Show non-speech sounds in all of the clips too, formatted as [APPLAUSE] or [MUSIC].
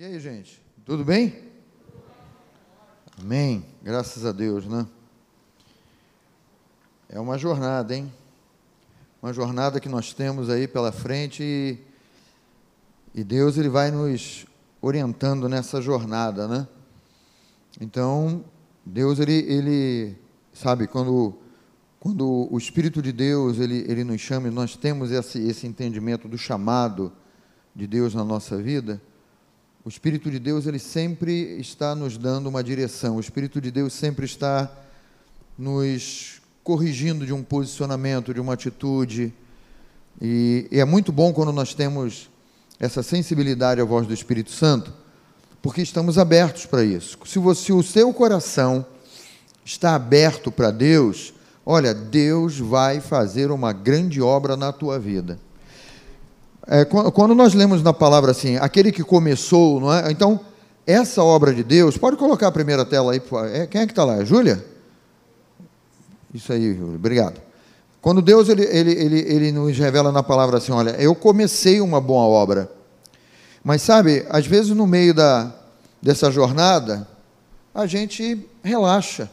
E aí, gente? Tudo bem? Amém. Graças a Deus, né? É uma jornada, hein? Uma jornada que nós temos aí pela frente e, e Deus ele vai nos orientando nessa jornada, né? Então, Deus ele, ele sabe quando quando o Espírito de Deus ele, ele nos chama e nós temos esse, esse entendimento do chamado de Deus na nossa vida, o Espírito de Deus, ele sempre está nos dando uma direção. O Espírito de Deus sempre está nos corrigindo de um posicionamento, de uma atitude. E, e é muito bom quando nós temos essa sensibilidade à voz do Espírito Santo, porque estamos abertos para isso. Se, você, se o seu coração está aberto para Deus, olha, Deus vai fazer uma grande obra na tua vida. É, quando nós lemos na palavra assim, aquele que começou, não é? Então, essa obra de Deus, pode colocar a primeira tela aí, é, quem é que está lá? É Júlia? Isso aí, Júlia, obrigado. Quando Deus ele, ele, ele, ele nos revela na palavra assim: olha, eu comecei uma boa obra, mas sabe, às vezes no meio da, dessa jornada, a gente relaxa.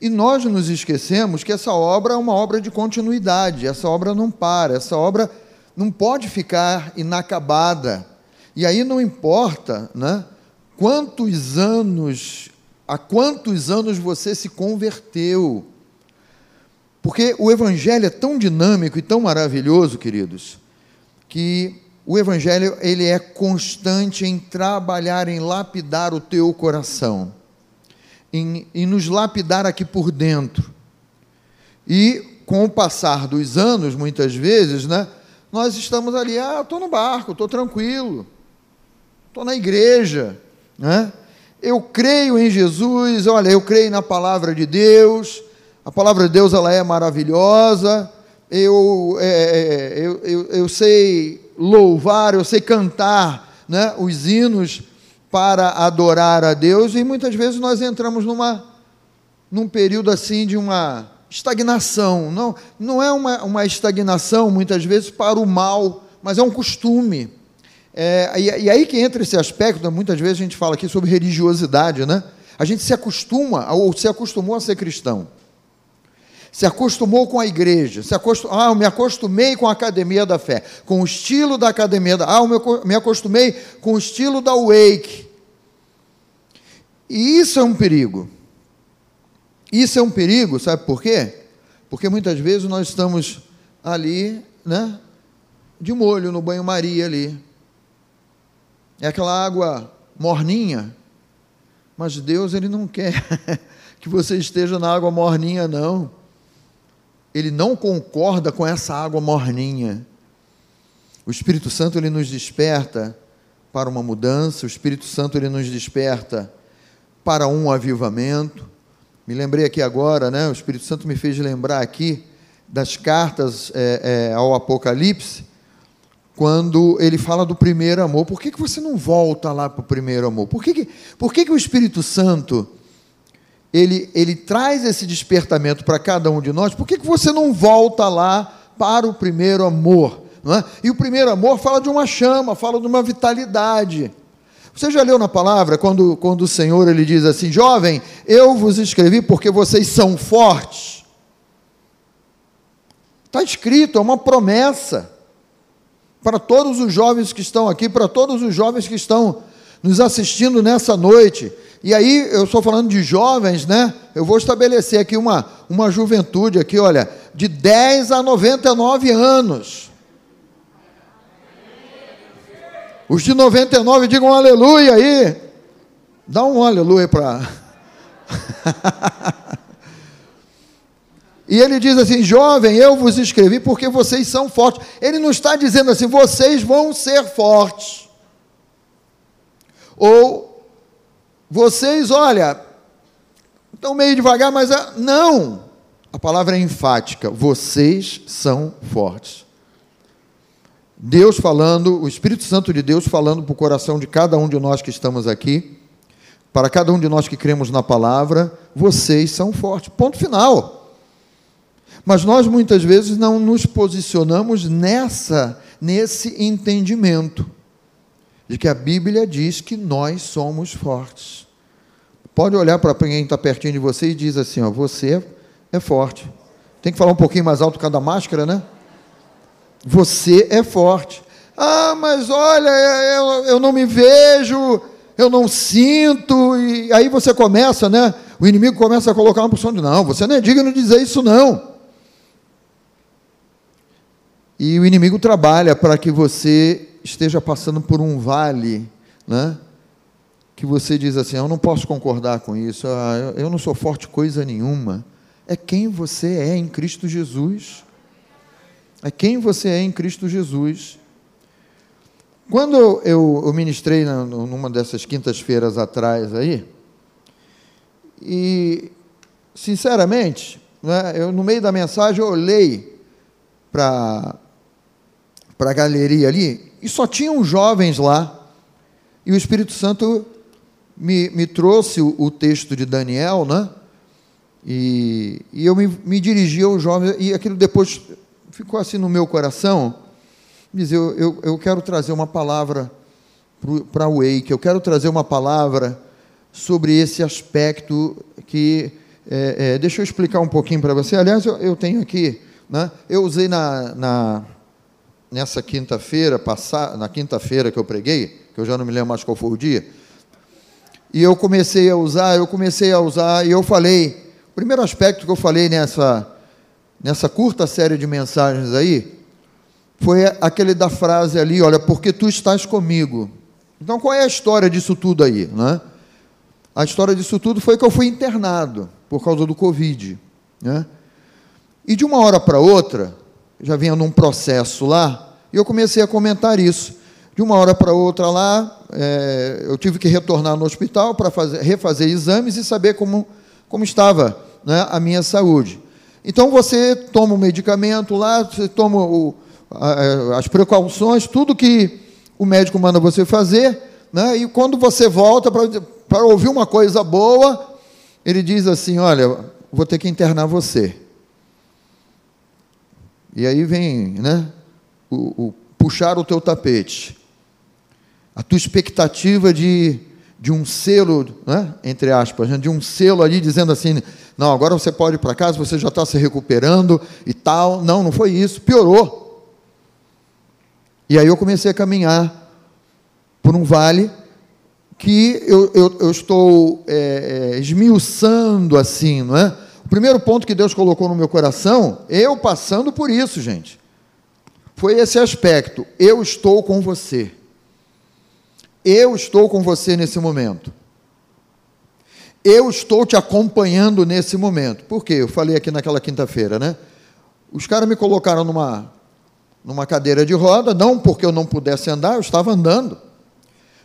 E nós nos esquecemos que essa obra é uma obra de continuidade, essa obra não para, essa obra não pode ficar inacabada. E aí não importa, né? Quantos anos, há quantos anos você se converteu? Porque o evangelho é tão dinâmico e tão maravilhoso, queridos, que o evangelho ele é constante em trabalhar em lapidar o teu coração, em, em nos lapidar aqui por dentro. E com o passar dos anos, muitas vezes, né, nós estamos ali, ah, estou no barco, estou tranquilo, estou na igreja, né? eu creio em Jesus, olha, eu creio na palavra de Deus, a palavra de Deus ela é maravilhosa, eu, é, é, eu, eu, eu sei louvar, eu sei cantar né, os hinos para adorar a Deus, e muitas vezes nós entramos numa, num período assim de uma estagnação. Não, não é uma, uma estagnação, muitas vezes, para o mal, mas é um costume. É, e, e, aí que entra esse aspecto, muitas vezes a gente fala aqui sobre religiosidade, né? A gente se acostuma, ou se acostumou a ser cristão. Se acostumou com a igreja, se acostum... ah, eu me acostumei com a academia da fé, com o estilo da academia da. Ah, eu me acostumei com o estilo da Wake. E isso é um perigo. Isso é um perigo, sabe por quê? Porque muitas vezes nós estamos ali, né, de molho no banho-maria ali. É aquela água morninha, mas Deus ele não quer [LAUGHS] que você esteja na água morninha não. Ele não concorda com essa água morninha. O Espírito Santo ele nos desperta para uma mudança, o Espírito Santo ele nos desperta para um avivamento. Me lembrei aqui agora, né? O Espírito Santo me fez lembrar aqui das cartas é, é, ao Apocalipse, quando ele fala do primeiro amor. Por que, que você não volta lá para o primeiro amor? Por que, que, por que, que o Espírito Santo ele, ele traz esse despertamento para cada um de nós? Por que, que você não volta lá para o primeiro amor? É? E o primeiro amor fala de uma chama, fala de uma vitalidade. Você já leu na palavra quando, quando o Senhor ele diz assim: Jovem, eu vos escrevi porque vocês são fortes. Está escrito, é uma promessa para todos os jovens que estão aqui, para todos os jovens que estão nos assistindo nessa noite. E aí, eu estou falando de jovens, né? Eu vou estabelecer aqui uma, uma juventude aqui, olha, de 10 a 99 anos. Os de 99 digam aleluia aí. Dá um aleluia para. [LAUGHS] e ele diz assim: Jovem, eu vos escrevi porque vocês são fortes. Ele não está dizendo assim, vocês vão ser fortes. Ou vocês, olha, estão meio devagar, mas é, não. A palavra é enfática. Vocês são fortes. Deus falando, o Espírito Santo de Deus falando para o coração de cada um de nós que estamos aqui, para cada um de nós que cremos na palavra, vocês são fortes. Ponto final. Mas nós muitas vezes não nos posicionamos nessa, nesse entendimento. de que a Bíblia diz que nós somos fortes. Pode olhar para quem está pertinho de você e diz assim: ó, você é forte. Tem que falar um pouquinho mais alto cada máscara, né? Você é forte. Ah, mas olha, eu, eu não me vejo, eu não sinto. E aí você começa, né? O inimigo começa a colocar uma posição de: não, você não é digno de dizer isso, não. E o inimigo trabalha para que você esteja passando por um vale, né? Que você diz assim: eu não posso concordar com isso, ah, eu não sou forte coisa nenhuma. É quem você é em Cristo Jesus. É quem você é em Cristo Jesus. Quando eu, eu ministrei numa dessas quintas-feiras atrás aí, e sinceramente, né, eu no meio da mensagem eu olhei para para a galeria ali, e só tinham jovens lá. E o Espírito Santo me, me trouxe o, o texto de Daniel, né? E, e eu me, me dirigi aos jovens, e aquilo depois ficou assim no meu coração. Dizer, eu, eu, eu quero trazer uma palavra para o Wake, eu quero trazer uma palavra sobre esse aspecto que. É, é, deixa eu explicar um pouquinho para você. Aliás, eu, eu tenho aqui, né? eu usei na, na nessa quinta-feira, na quinta-feira que eu preguei, que eu já não me lembro mais qual foi o dia, e eu comecei a usar, eu comecei a usar, e eu falei, o primeiro aspecto que eu falei nessa, nessa curta série de mensagens aí, foi aquele da frase ali, olha, porque tu estás comigo. Então, qual é a história disso tudo aí? Né? A história disso tudo foi que eu fui internado por causa do Covid. Né? E de uma hora para outra, já vinha num processo lá, e eu comecei a comentar isso. De uma hora para outra lá, é, eu tive que retornar no hospital para refazer exames e saber como, como estava né, a minha saúde. Então você toma o medicamento lá, você toma o, as precauções, tudo que o médico manda você fazer, né, e quando você volta para ouvir uma coisa boa, ele diz assim: Olha, vou ter que internar você. E aí vem né, o, o puxar o teu tapete. A tua expectativa de, de um selo, né, entre aspas, né, de um selo ali dizendo assim: não, agora você pode ir para casa, você já está se recuperando e tal. Não, não foi isso, piorou. E aí eu comecei a caminhar por um vale que eu, eu, eu estou é, é, esmiuçando assim, não é? O primeiro ponto que Deus colocou no meu coração, eu passando por isso, gente, foi esse aspecto. Eu estou com você. Eu estou com você nesse momento. Eu estou te acompanhando nesse momento. Por quê? Eu falei aqui naquela quinta-feira, né? Os caras me colocaram numa, numa cadeira de roda, não porque eu não pudesse andar, eu estava andando.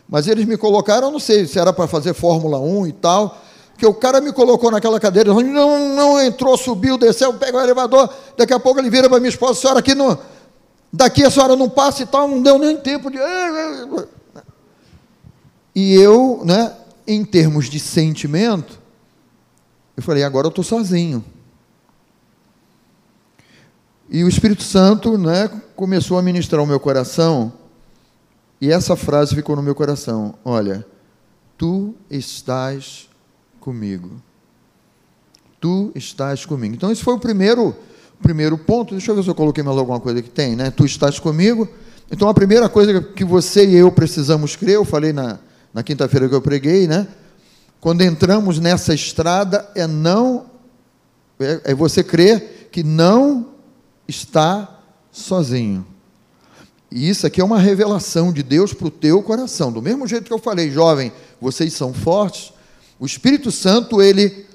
Mas eles me colocaram, não sei se era para fazer Fórmula 1 e tal, que o cara me colocou naquela cadeira, não, não entrou, subiu, desceu, pega o elevador, daqui a pouco ele vira para minha esposa, senhora aqui não, daqui a senhora não passa e tal, não deu nem tempo de. E eu, né, em termos de sentimento, eu falei, agora eu estou sozinho. E o Espírito Santo né, começou a ministrar o meu coração, e essa frase ficou no meu coração: Olha, tu estás comigo. Tu estás comigo. Então, esse foi o primeiro, primeiro ponto. Deixa eu ver se eu coloquei mais alguma coisa que tem, né? Tu estás comigo. Então, a primeira coisa que você e eu precisamos crer, eu falei na, na quinta-feira que eu preguei, né? Quando entramos nessa estrada, é não. É, é você crer que não está sozinho. E isso aqui é uma revelação de Deus para o teu coração. Do mesmo jeito que eu falei, jovem, vocês são fortes, o Espírito Santo, ele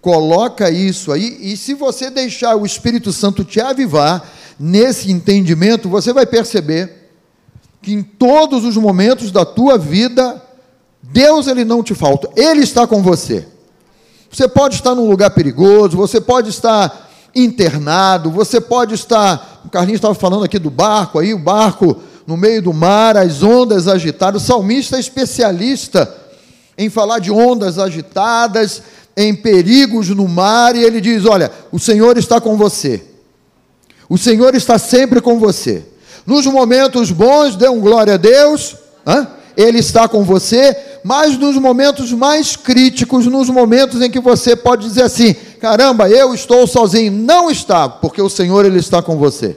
coloca isso aí, e se você deixar o Espírito Santo te avivar nesse entendimento, você vai perceber que em todos os momentos da tua vida, Deus ele não te falta, ele está com você. Você pode estar num lugar perigoso, você pode estar internado, você pode estar, o Carlinhos estava falando aqui do barco aí, o barco no meio do mar, as ondas agitadas, o salmista é especialista em falar de ondas agitadas, em perigos no mar, e ele diz: Olha, o Senhor está com você, o Senhor está sempre com você. Nos momentos bons, dê um glória a Deus, hein? Ele está com você, mas nos momentos mais críticos, nos momentos em que você pode dizer assim: caramba, eu estou sozinho. Não está, porque o Senhor ele está com você.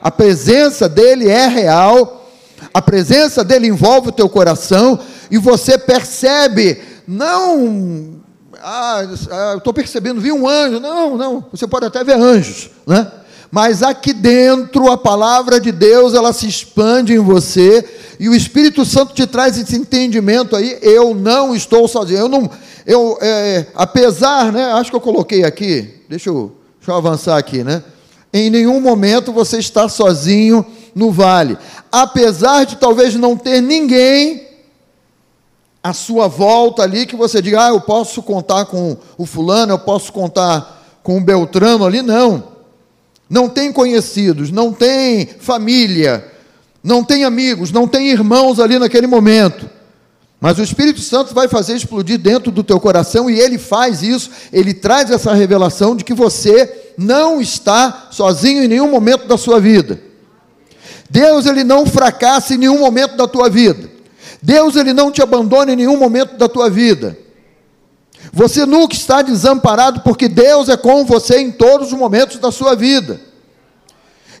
A presença dele é real, a presença dele envolve o teu coração e você percebe, não, ah, estou percebendo, vi um anjo. Não, não, você pode até ver anjos, né? Mas aqui dentro a palavra de Deus ela se expande em você e o Espírito Santo te traz esse entendimento aí. Eu não estou sozinho. Eu não, eu, é, apesar, né? Acho que eu coloquei aqui. Deixa eu, deixa eu avançar aqui, né? Em nenhum momento você está sozinho no vale. Apesar de talvez não ter ninguém à sua volta ali que você diga, ah, eu posso contar com o fulano, eu posso contar com o Beltrano ali, não. Não tem conhecidos, não tem família, não tem amigos, não tem irmãos ali naquele momento. Mas o Espírito Santo vai fazer explodir dentro do teu coração e ele faz isso, ele traz essa revelação de que você não está sozinho em nenhum momento da sua vida. Deus ele não fracassa em nenhum momento da tua vida. Deus ele não te abandona em nenhum momento da tua vida. Você nunca está desamparado porque Deus é com você em todos os momentos da sua vida.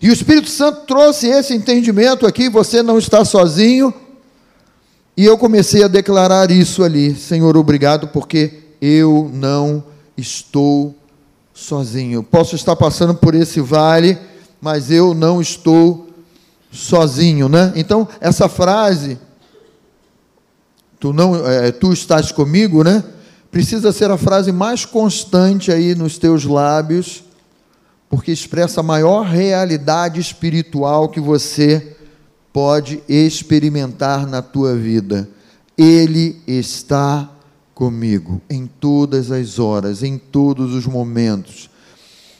E o Espírito Santo trouxe esse entendimento aqui, você não está sozinho. E eu comecei a declarar isso ali, Senhor, obrigado, porque eu não estou sozinho. Posso estar passando por esse vale, mas eu não estou sozinho, né? Então, essa frase, tu não, é, tu estás comigo, né? Precisa ser a frase mais constante aí nos teus lábios porque expressa a maior realidade espiritual que você pode experimentar na tua vida. Ele está comigo em todas as horas, em todos os momentos.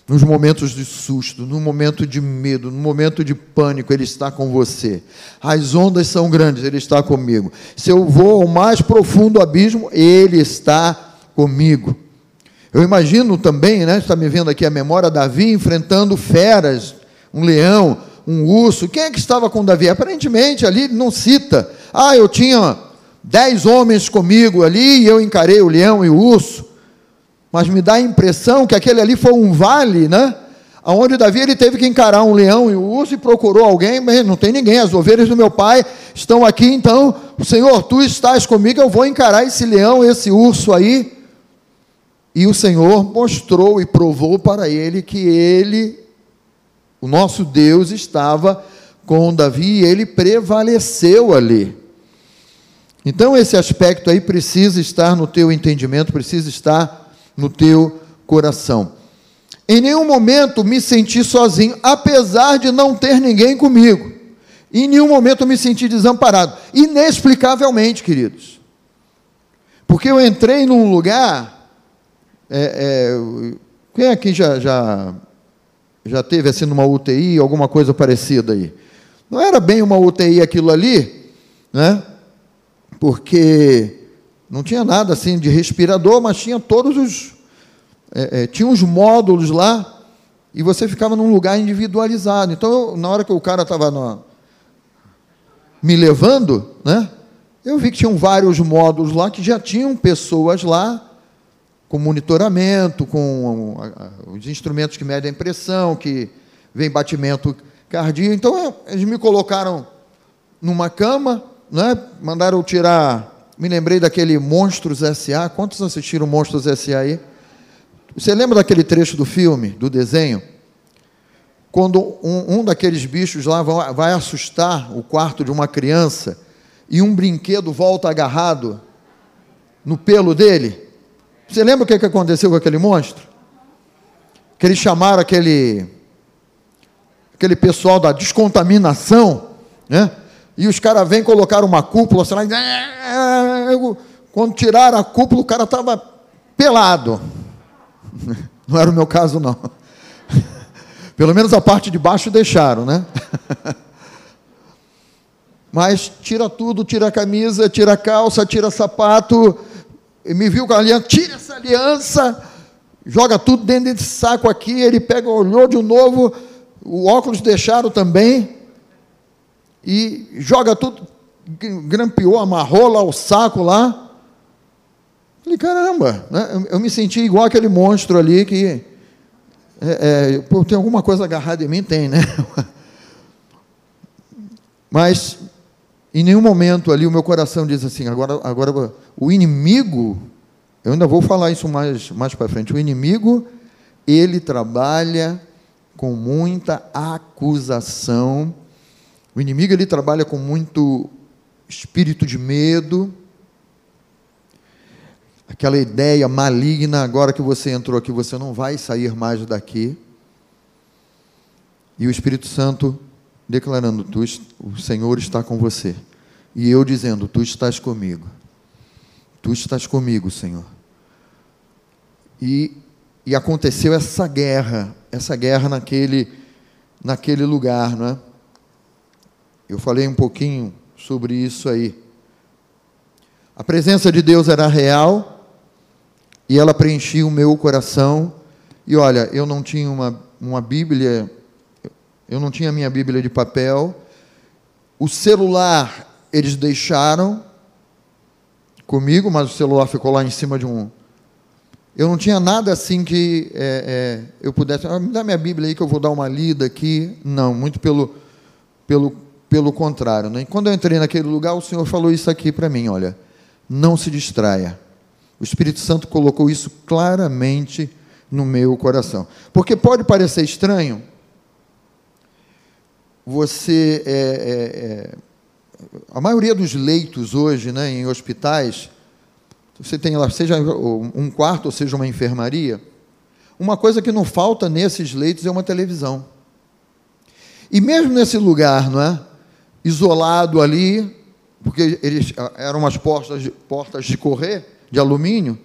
Nos momentos de susto, no momento de medo, no momento de pânico, Ele está com você. As ondas são grandes, Ele está comigo. Se eu vou ao mais profundo abismo, Ele está comigo. Eu imagino também, né, está me vendo aqui a memória, Davi enfrentando feras, um leão, um urso. Quem é que estava com Davi? Aparentemente ali não cita. Ah, eu tinha dez homens comigo ali e eu encarei o leão e o urso. Mas me dá a impressão que aquele ali foi um vale, né? Onde Davi ele teve que encarar um leão e o urso e procurou alguém, mas não tem ninguém. As ovelhas do meu pai estão aqui, então, Senhor, tu estás comigo, eu vou encarar esse leão, esse urso aí. E o Senhor mostrou e provou para ele que ele, o nosso Deus, estava com Davi e ele prevaleceu ali. Então, esse aspecto aí precisa estar no teu entendimento, precisa estar no teu coração. Em nenhum momento me senti sozinho, apesar de não ter ninguém comigo. Em nenhum momento me senti desamparado. Inexplicavelmente, queridos. Porque eu entrei num lugar é, é, quem aqui já, já, já teve assim numa UTI, alguma coisa parecida aí? Não era bem uma UTI aquilo ali, né? Porque não tinha nada assim de respirador, mas tinha todos os. É, é, tinha uns módulos lá, e você ficava num lugar individualizado. Então, eu, na hora que o cara estava me levando, né? Eu vi que tinham vários módulos lá que já tinham pessoas lá com monitoramento, com os instrumentos que medem a pressão, que vem batimento cardíaco. Então, eles me colocaram numa cama, né? mandaram tirar. Me lembrei daquele Monstros S.A. Quantos assistiram Monstros S.A. aí? Você lembra daquele trecho do filme, do desenho? Quando um, um daqueles bichos lá vai, vai assustar o quarto de uma criança e um brinquedo volta agarrado no pelo dele? Você lembra o que aconteceu com aquele monstro? Que eles chamaram aquele, aquele pessoal da descontaminação, né? E os caras vêm colocar uma cúpula, sei lá, quando tiraram a cúpula, o cara estava pelado. [LAUGHS] Não era o meu caso, não. [LAUGHS] Pelo menos a parte de baixo deixaram, né? [LAUGHS] Mas tira tudo, tira a camisa, tira a calça, tira sapato, me viu com a aliança, tira essa aliança, joga tudo dentro desse saco aqui. Ele pega, olhou de novo, o óculos deixaram também, e joga tudo, grampeou, amarrou lá o saco lá. Falei, caramba, né? eu, me senti igual aquele monstro ali que. É, é, tem alguma coisa agarrada em mim? Tem, né? [LAUGHS] Mas em nenhum momento ali o meu coração diz assim, agora, agora o inimigo, eu ainda vou falar isso mais, mais para frente, o inimigo, ele trabalha com muita acusação, o inimigo ele trabalha com muito espírito de medo, aquela ideia maligna, agora que você entrou aqui, você não vai sair mais daqui. E o Espírito Santo declarando: tu, O Senhor está com você. E eu dizendo: Tu estás comigo. Tu estás comigo, Senhor. E, e aconteceu essa guerra, essa guerra naquele, naquele lugar, não é? Eu falei um pouquinho sobre isso aí. A presença de Deus era real e ela preenchia o meu coração. E olha, eu não tinha uma, uma Bíblia eu não tinha minha Bíblia de papel. O celular eles deixaram comigo, mas o celular ficou lá em cima de um. Eu não tinha nada assim que é, é, eu pudesse. Ah, me dá minha Bíblia aí que eu vou dar uma lida aqui. Não, muito pelo, pelo, pelo contrário. Né? Quando eu entrei naquele lugar, o Senhor falou isso aqui para mim: olha, não se distraia. O Espírito Santo colocou isso claramente no meu coração. Porque pode parecer estranho, você é, é, é, a maioria dos leitos hoje, né, em hospitais, você tem lá, seja um quarto ou seja uma enfermaria, uma coisa que não falta nesses leitos é uma televisão. E mesmo nesse lugar, não é? Isolado ali, porque eles eram umas portas de, portas de correr, de alumínio,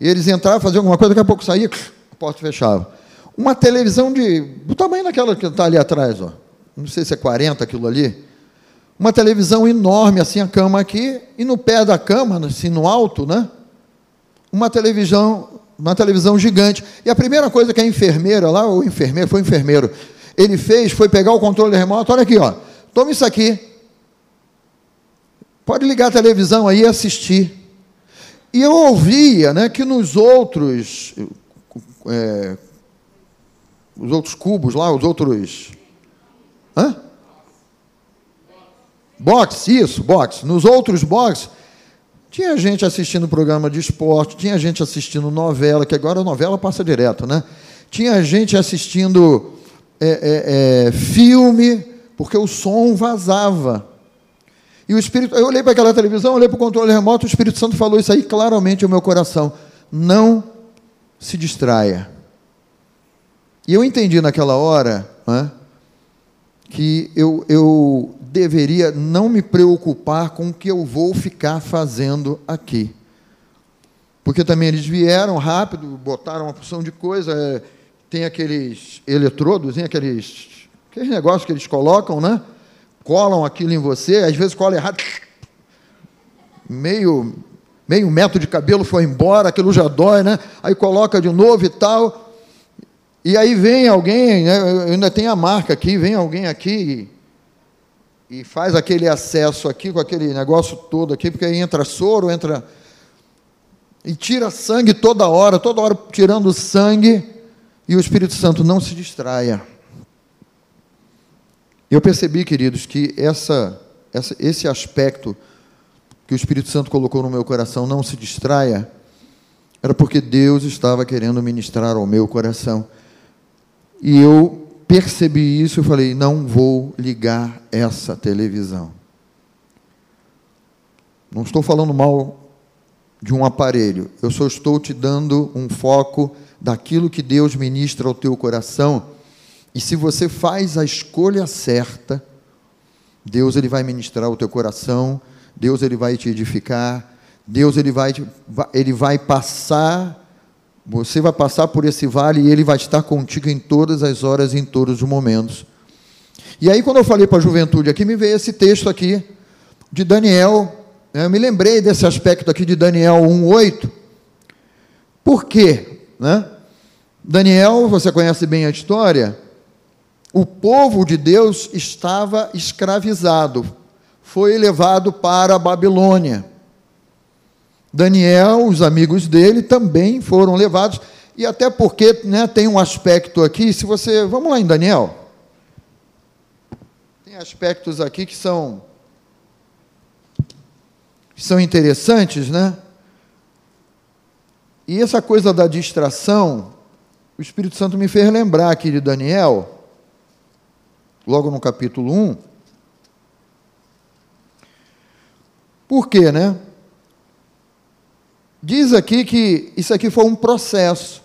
e eles entravam, faziam alguma coisa, daqui a pouco saía, a porta fechava. Uma televisão de, do tamanho daquela que está ali atrás, ó não sei se é 40 aquilo ali, uma televisão enorme, assim, a cama aqui, e no pé da cama, assim, no alto, né? Uma televisão, uma televisão gigante. E a primeira coisa que a enfermeira lá, o enfermeiro, foi enfermeiro, ele fez foi pegar o controle remoto, olha aqui, ó, toma isso aqui. Pode ligar a televisão aí e assistir. E eu ouvia né, que nos outros, é, os outros cubos lá, os outros Hã? Boxe, isso, boxe. Nos outros boxes, tinha gente assistindo programa de esporte, tinha gente assistindo novela, que agora a novela passa direto, né? Tinha gente assistindo é, é, é, filme, porque o som vazava. E o Espírito, eu olhei para aquela televisão, olhei para o controle remoto, o Espírito Santo falou isso aí claramente ao meu coração. Não se distraia. E eu entendi naquela hora, né, que eu, eu deveria não me preocupar com o que eu vou ficar fazendo aqui. Porque também eles vieram rápido, botaram uma porção de coisa, é, tem aqueles eletrodos, tem aqueles, aqueles negócios que eles colocam, né? Colam aquilo em você, às vezes cola errado, meio, meio metro de cabelo foi embora, aquilo já dói, né? Aí coloca de novo e tal. E aí vem alguém, né, ainda tem a marca aqui, vem alguém aqui e, e faz aquele acesso aqui com aquele negócio todo aqui, porque aí entra soro, entra. E tira sangue toda hora, toda hora tirando sangue, e o Espírito Santo não se distraia. Eu percebi, queridos, que essa, essa, esse aspecto que o Espírito Santo colocou no meu coração, não se distraia, era porque Deus estava querendo ministrar ao meu coração. E eu percebi isso e falei: não vou ligar essa televisão. Não estou falando mal de um aparelho, eu só estou te dando um foco daquilo que Deus ministra ao teu coração. E se você faz a escolha certa, Deus ele vai ministrar o teu coração, Deus ele vai te edificar, Deus ele vai, ele vai passar você vai passar por esse vale e ele vai estar contigo em todas as horas e em todos os momentos. E aí, quando eu falei para a juventude aqui, me veio esse texto aqui de Daniel. Né? Eu me lembrei desse aspecto aqui de Daniel 1,8. Por quê? Né? Daniel, você conhece bem a história, o povo de Deus estava escravizado. foi levado para a Babilônia. Daniel, os amigos dele também foram levados, e até porque né, tem um aspecto aqui, se você. Vamos lá em Daniel. Tem aspectos aqui que são. que são interessantes, né? E essa coisa da distração, o Espírito Santo me fez lembrar aqui de Daniel, logo no capítulo 1. Por quê, né? Diz aqui que isso aqui foi um processo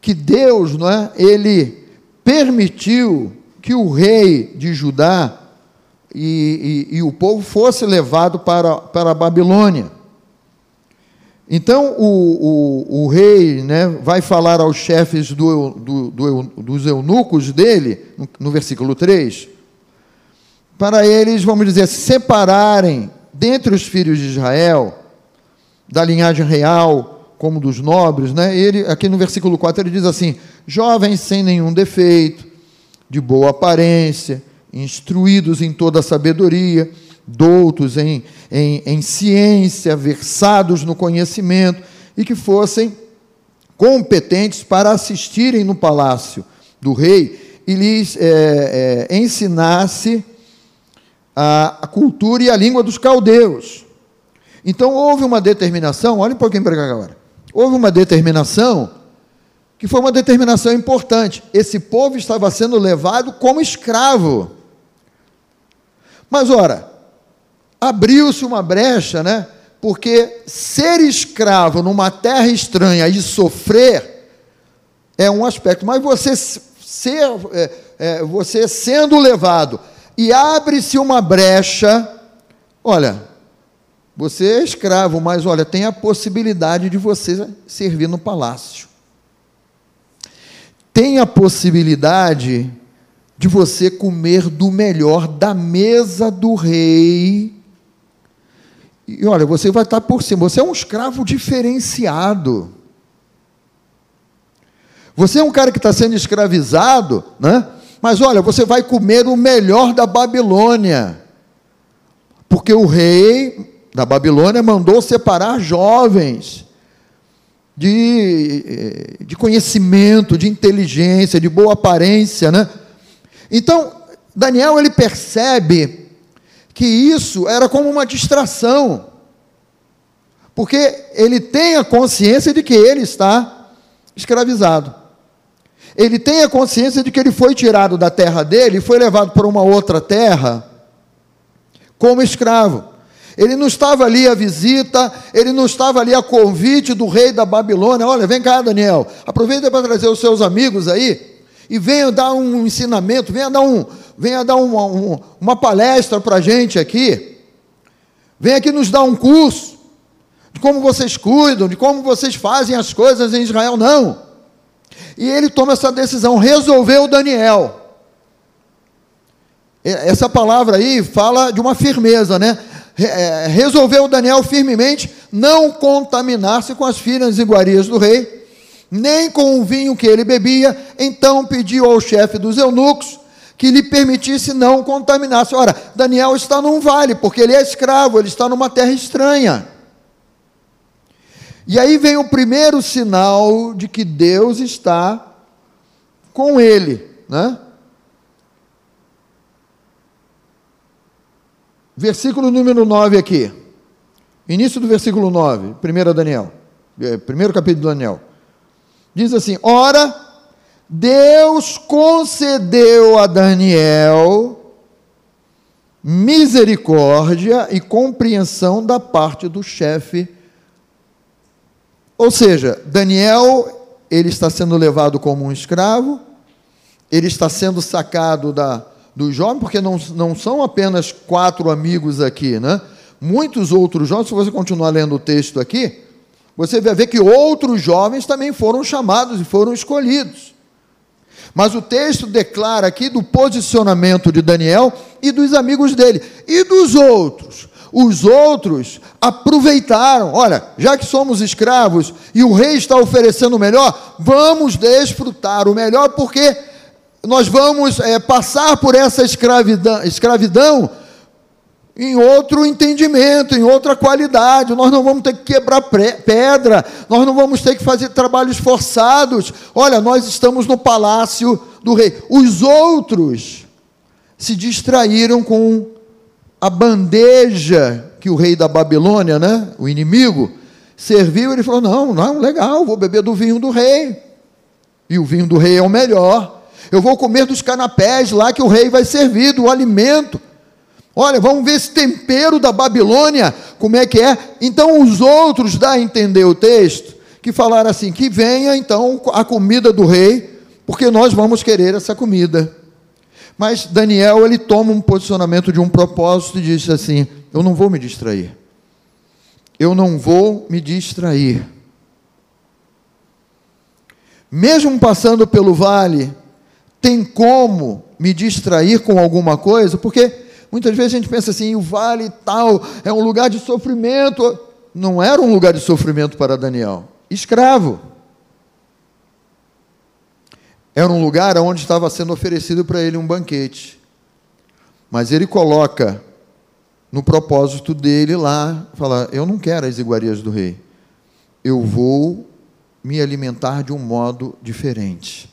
que Deus, não é? Ele permitiu que o rei de Judá e, e, e o povo fosse levado para, para a Babilônia. Então o, o, o, rei né, vai falar aos chefes do, do, do, dos eunucos dele, no, no, versículo 3, para eles, vamos dizer, separarem dentre os filhos de Israel, da linhagem real, como dos nobres, né? ele, aqui no versículo 4 ele diz assim: jovens sem nenhum defeito, de boa aparência, instruídos em toda a sabedoria, doutos em, em, em ciência, versados no conhecimento, e que fossem competentes para assistirem no palácio do rei e lhes é, é, ensinasse a, a, cultura e a língua dos caldeus. Então houve uma determinação, olha um pouquinho para cá agora. Houve uma determinação que foi uma determinação importante. Esse povo estava sendo levado como escravo. Mas ora, abriu-se uma brecha, né? Porque ser escravo numa terra estranha e sofrer é um aspecto, mas você ser, é, é, você sendo levado e abre-se uma brecha, olha, você é escravo, mas olha, tem a possibilidade de você servir no palácio. Tem a possibilidade de você comer do melhor da mesa do rei e olha, você vai estar por cima. Você é um escravo diferenciado. Você é um cara que está sendo escravizado, né? Mas olha, você vai comer o melhor da Babilônia. Porque o rei da Babilônia mandou separar jovens de, de conhecimento, de inteligência, de boa aparência, né? Então, Daniel ele percebe que isso era como uma distração, porque ele tem a consciência de que ele está escravizado. Ele tem a consciência de que ele foi tirado da terra dele e foi levado para uma outra terra como escravo. Ele não estava ali a visita, ele não estava ali a convite do rei da Babilônia. Olha, vem cá, Daniel, aproveita para trazer os seus amigos aí e venha dar um ensinamento, venha dar um, venha dar uma, uma, uma palestra para a gente aqui, venha aqui nos dar um curso de como vocês cuidam, de como vocês fazem as coisas em Israel, não. E ele toma essa decisão, resolveu Daniel. Essa palavra aí fala de uma firmeza, né? É, resolveu Daniel firmemente não contaminar-se com as filhas iguarias do rei, nem com o vinho que ele bebia, então pediu ao chefe dos eunucos que lhe permitisse não contaminar-se. Ora, Daniel está num vale, porque ele é escravo, ele está numa terra estranha. E aí vem o primeiro sinal de que Deus está com ele, né? Versículo número 9 aqui. Início do versículo 9, 1 Daniel. É, primeiro capítulo de Daniel. Diz assim: Ora, Deus concedeu a Daniel misericórdia e compreensão da parte do chefe. Ou seja, Daniel, ele está sendo levado como um escravo, ele está sendo sacado da, do jovem, porque não, não são apenas quatro amigos aqui, né? Muitos outros jovens, se você continuar lendo o texto aqui, você vai ver que outros jovens também foram chamados e foram escolhidos. Mas o texto declara aqui do posicionamento de Daniel e dos amigos dele. E dos outros? Os outros aproveitaram. Olha, já que somos escravos e o rei está oferecendo o melhor, vamos desfrutar o melhor, porque nós vamos é, passar por essa escravidão, escravidão em outro entendimento, em outra qualidade. Nós não vamos ter que quebrar pedra, nós não vamos ter que fazer trabalhos forçados. Olha, nós estamos no palácio do rei. Os outros se distraíram com a bandeja que o rei da Babilônia, né, o inimigo, serviu. Ele falou: Não, não, legal, vou beber do vinho do rei. E o vinho do rei é o melhor. Eu vou comer dos canapés lá que o rei vai servir, do alimento. Olha, vamos ver esse tempero da Babilônia, como é que é. Então, os outros, dá a entender o texto, que falaram assim: que venha então a comida do rei, porque nós vamos querer essa comida. Mas Daniel, ele toma um posicionamento de um propósito e diz assim: eu não vou me distrair. Eu não vou me distrair. Mesmo passando pelo vale, tem como me distrair com alguma coisa? Porque muitas vezes a gente pensa assim, o vale tal é um lugar de sofrimento. Não era um lugar de sofrimento para Daniel. Escravo. Era um lugar onde estava sendo oferecido para ele um banquete. Mas ele coloca no propósito dele lá, falar: Eu não quero as iguarias do rei. Eu vou me alimentar de um modo diferente.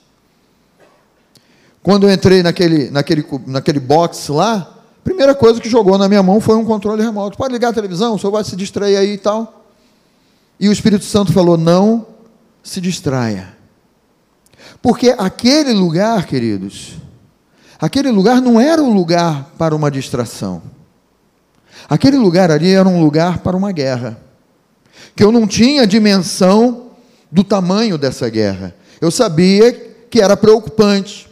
Quando eu entrei naquele, naquele, naquele box lá, primeira coisa que jogou na minha mão foi um controle remoto. Pode ligar a televisão, o senhor vai se distrair aí e tal. E o Espírito Santo falou: não se distraia. Porque aquele lugar, queridos, aquele lugar não era um lugar para uma distração. Aquele lugar ali era um lugar para uma guerra. Que eu não tinha dimensão do tamanho dessa guerra. Eu sabia que era preocupante.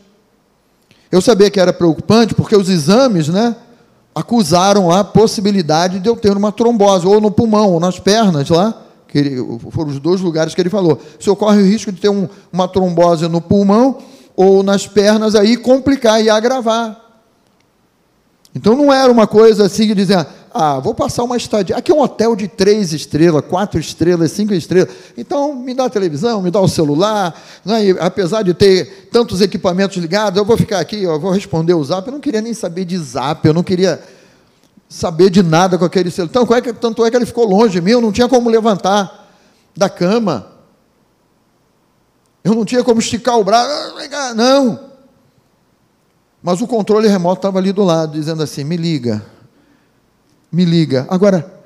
Eu sabia que era preocupante porque os exames, né, acusaram a possibilidade de eu ter uma trombose, ou no pulmão, ou nas pernas lá, que ele, foram os dois lugares que ele falou. Se ocorre o risco de ter um, uma trombose no pulmão ou nas pernas, aí complicar e agravar. Então não era uma coisa assim de dizer, ah, vou passar uma estadia. Aqui é um hotel de três estrelas, quatro estrelas, cinco estrelas. Então, me dá a televisão, me dá o celular. Né? E, apesar de ter tantos equipamentos ligados, eu vou ficar aqui, eu vou responder o zap. Eu não queria nem saber de zap, eu não queria saber de nada com aquele celular. Então, é que, tanto é que ele ficou longe de mim, eu não tinha como levantar da cama. Eu não tinha como esticar o braço. Ah, não. Mas o controle remoto estava ali do lado, dizendo assim: me liga, me liga. Agora,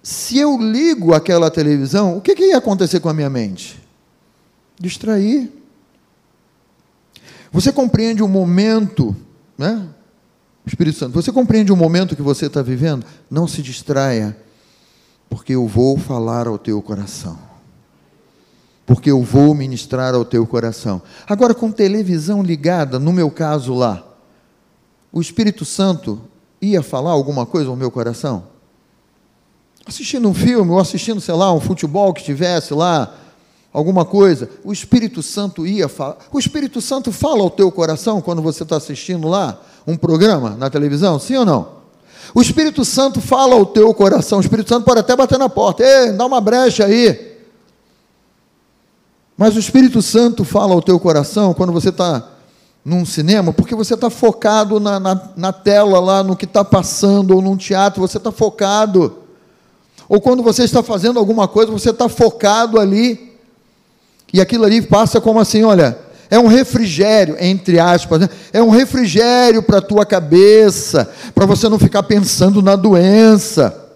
se eu ligo aquela televisão, o que, que ia acontecer com a minha mente? Distrair. Você compreende o momento, né? Espírito Santo, você compreende o momento que você está vivendo? Não se distraia, porque eu vou falar ao teu coração. Porque eu vou ministrar ao teu coração. Agora, com televisão ligada, no meu caso lá, o Espírito Santo ia falar alguma coisa ao meu coração? Assistindo um filme, ou assistindo, sei lá, um futebol que tivesse lá, alguma coisa, o Espírito Santo ia falar. O Espírito Santo fala ao teu coração quando você está assistindo lá um programa na televisão, sim ou não? O Espírito Santo fala ao teu coração. O Espírito Santo pode até bater na porta, ei, dá uma brecha aí. Mas o Espírito Santo fala ao teu coração quando você está num cinema, porque você está focado na, na, na, tela lá, no que está passando, ou num teatro, você está focado. Ou quando você está fazendo alguma coisa, você está focado ali. E aquilo ali passa como assim: olha, é um refrigério, entre aspas, né? é um refrigério para a tua cabeça, para você não ficar pensando na doença,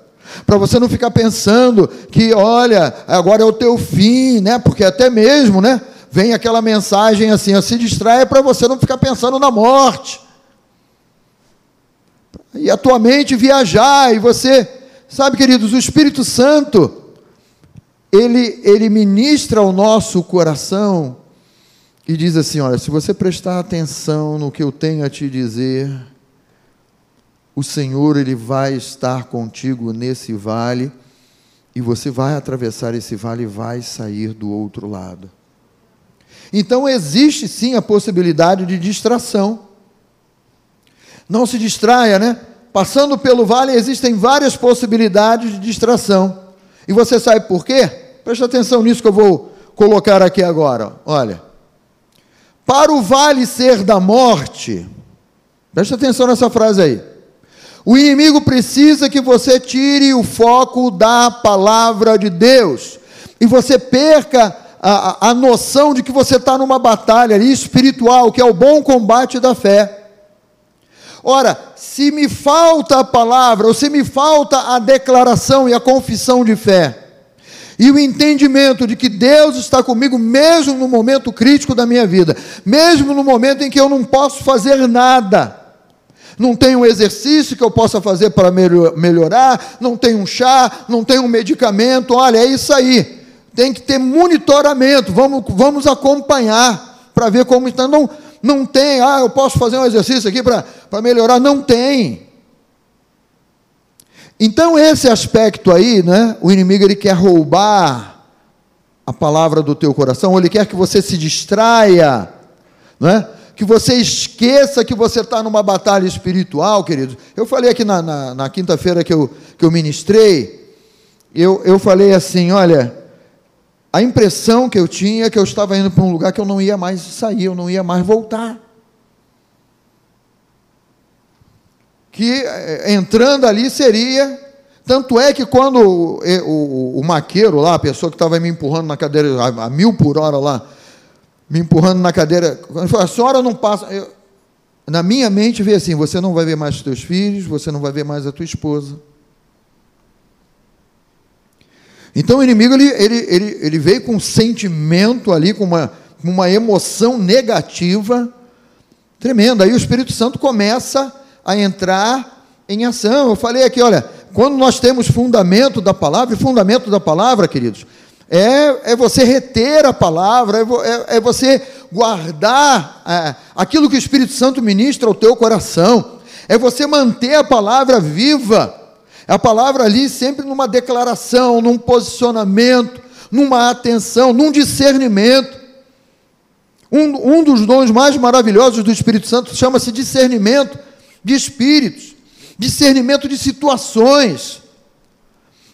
para você não ficar pensando que, olha, agora é o teu fim, né? Porque até mesmo, né? Vem aquela mensagem assim, ó, se distraia para você não ficar pensando na morte. E a tua mente viajar, e você, sabe, queridos, o Espírito Santo, ele, ele ministra ao nosso coração e diz assim: Olha, se você prestar atenção no que eu tenho a te dizer, o Senhor ele vai estar contigo nesse vale e você vai atravessar esse vale e vai sair do outro lado. Então existe sim a possibilidade de distração. Não se distraia, né? Passando pelo vale existem várias possibilidades de distração. E você sabe por quê? Preste atenção nisso que eu vou colocar aqui agora. Olha, para o vale ser da morte, preste atenção nessa frase aí. O inimigo precisa que você tire o foco da palavra de Deus e você perca a, a, noção de que você está numa batalha espiritual, que é o bom combate da fé. Ora, se me falta a palavra, ou se me falta a declaração e a confissão de fé, e o entendimento de que Deus está comigo, mesmo no momento crítico da minha vida, mesmo no momento em que eu não posso fazer nada, não tem um exercício que eu possa fazer para melhorar, não tem um chá, não tem um medicamento, olha, é isso aí. Tem que ter monitoramento, vamos, vamos acompanhar para ver como está. Não, não tem, ah, eu posso fazer um exercício aqui para melhorar. Não tem. Então, esse aspecto aí, né, o inimigo ele quer roubar a palavra do teu coração, ou ele quer que você se distraia, né? Que você esqueça que você está numa batalha espiritual, queridos. Eu falei aqui na, na, na quinta-feira que eu, que eu ministrei, eu, eu falei assim: olha, a impressão que eu tinha é que eu estava indo para um lugar que eu não ia mais sair, eu não ia mais voltar. Que eh, entrando ali seria. Tanto é que quando o, o, o maqueiro lá, a pessoa que estava me empurrando na cadeira a, a mil por hora lá, me empurrando na cadeira. Quando falou, a senhora não passa. Eu, na minha mente veio assim: você não vai ver mais os teus filhos, você não vai ver mais a tua esposa. Então o inimigo ele, ele, ele, ele veio com um sentimento ali, com uma, uma emoção negativa tremenda. Aí o Espírito Santo começa a entrar em ação. Eu falei aqui, olha, quando nós temos fundamento da palavra, e fundamento da palavra, queridos, é, é você reter a palavra, é, é, é você guardar é, aquilo que o Espírito Santo ministra ao teu coração, é você manter a palavra viva, a palavra ali sempre numa declaração, num posicionamento, numa atenção, num discernimento. Um, um dos dons mais maravilhosos do Espírito Santo chama-se discernimento de espíritos, discernimento de situações.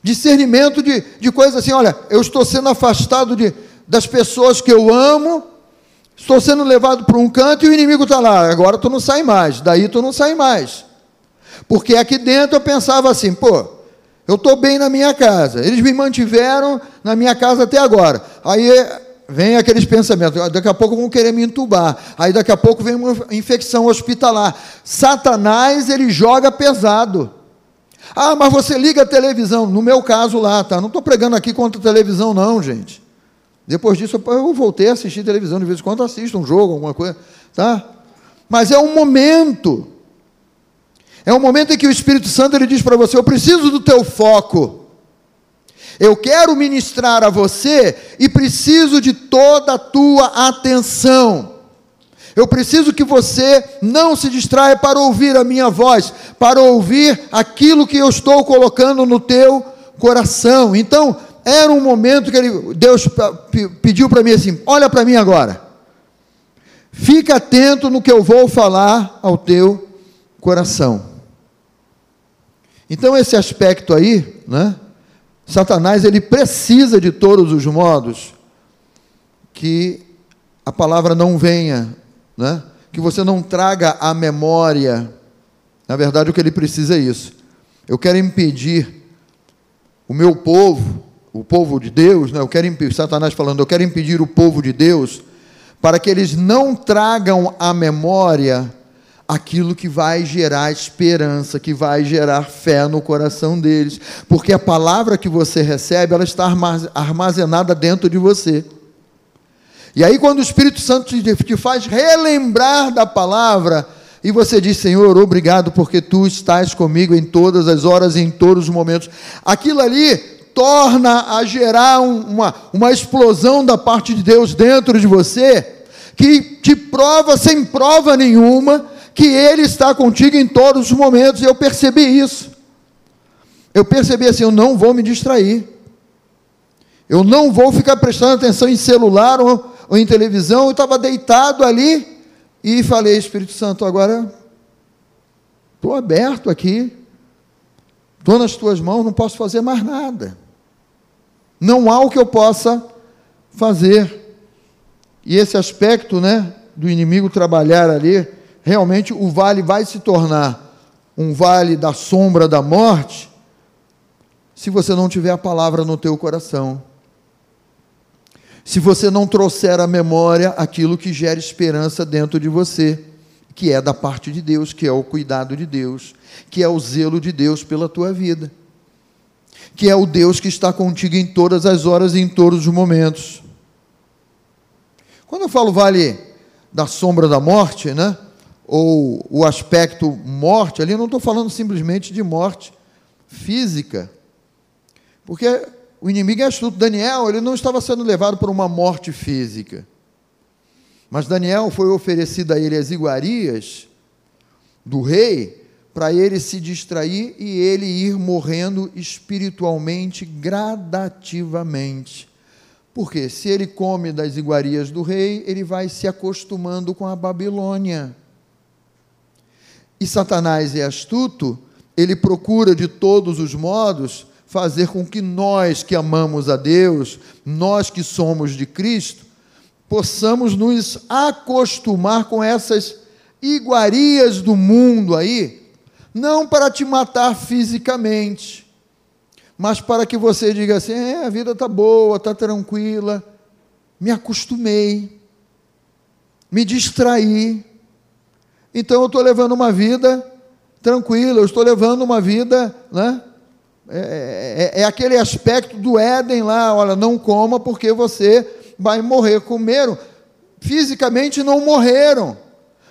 Discernimento de, de coisas assim, olha, eu estou sendo afastado de, das pessoas que eu amo, estou sendo levado para um canto e o inimigo está lá, agora tu não sai mais, daí tu não sai mais. Porque aqui dentro eu pensava assim, pô, eu estou bem na minha casa, eles me mantiveram na minha casa até agora. Aí vem aqueles pensamentos, daqui a pouco vão querer me entubar, aí daqui a pouco vem uma infecção hospitalar. Satanás, ele joga pesado. Ah, mas você liga a televisão. No meu caso lá, tá? Não estou pregando aqui contra a televisão, não, gente. Depois disso, eu voltei a assistir televisão, de vez em quando assisto um jogo, alguma coisa, tá? Mas é um momento. É um momento em que o Espírito Santo ele diz para você: Eu preciso do teu foco. Eu quero ministrar a você e preciso de toda a tua atenção. Eu preciso que você não se distraia para ouvir a minha voz, para ouvir aquilo que eu estou colocando no teu coração. Então, era um momento que ele, Deus pediu para mim assim: olha para mim agora. Fica atento no que eu vou falar ao teu coração. Então, esse aspecto aí, né? Satanás, ele precisa de todos os modos que a palavra não venha né? que você não traga à memória. Na verdade, o que ele precisa é isso. Eu quero impedir o meu povo, o povo de Deus, né? eu quero impedir, Satanás falando, eu quero impedir o povo de Deus para que eles não tragam à memória aquilo que vai gerar esperança, que vai gerar fé no coração deles, porque a palavra que você recebe, ela está armazenada dentro de você. E aí, quando o Espírito Santo te faz relembrar da palavra, e você diz, Senhor, obrigado porque tu estás comigo em todas as horas e em todos os momentos, aquilo ali torna a gerar uma, uma explosão da parte de Deus dentro de você, que te prova sem prova nenhuma que Ele está contigo em todos os momentos, e eu percebi isso. Eu percebi assim: eu não vou me distrair, eu não vou ficar prestando atenção em celular ou ou em televisão, eu estava deitado ali e falei, Espírito Santo, agora estou aberto aqui, estou nas tuas mãos, não posso fazer mais nada. Não há o que eu possa fazer. E esse aspecto, né, do inimigo trabalhar ali, realmente o vale vai se tornar um vale da sombra da morte, se você não tiver a palavra no teu coração. Se você não trouxer à memória aquilo que gera esperança dentro de você, que é da parte de Deus, que é o cuidado de Deus, que é o zelo de Deus pela tua vida, que é o Deus que está contigo em todas as horas e em todos os momentos. Quando eu falo vale da sombra da morte, né? Ou o aspecto morte, ali eu não estou falando simplesmente de morte física, porque o inimigo é astuto. Daniel, ele não estava sendo levado por uma morte física. Mas Daniel foi oferecido a ele as iguarias do rei para ele se distrair e ele ir morrendo espiritualmente gradativamente. Porque se ele come das iguarias do rei, ele vai se acostumando com a Babilônia. E Satanás é astuto, ele procura de todos os modos fazer com que nós que amamos a Deus, nós que somos de Cristo, possamos nos acostumar com essas iguarias do mundo aí, não para te matar fisicamente, mas para que você diga assim: é, a vida está boa, está tranquila, me acostumei, me distraí, então eu estou levando uma vida tranquila, eu estou levando uma vida, né? É, é, é, aquele aspecto do Éden lá, olha, não coma porque você vai morrer. Comeram, fisicamente não morreram,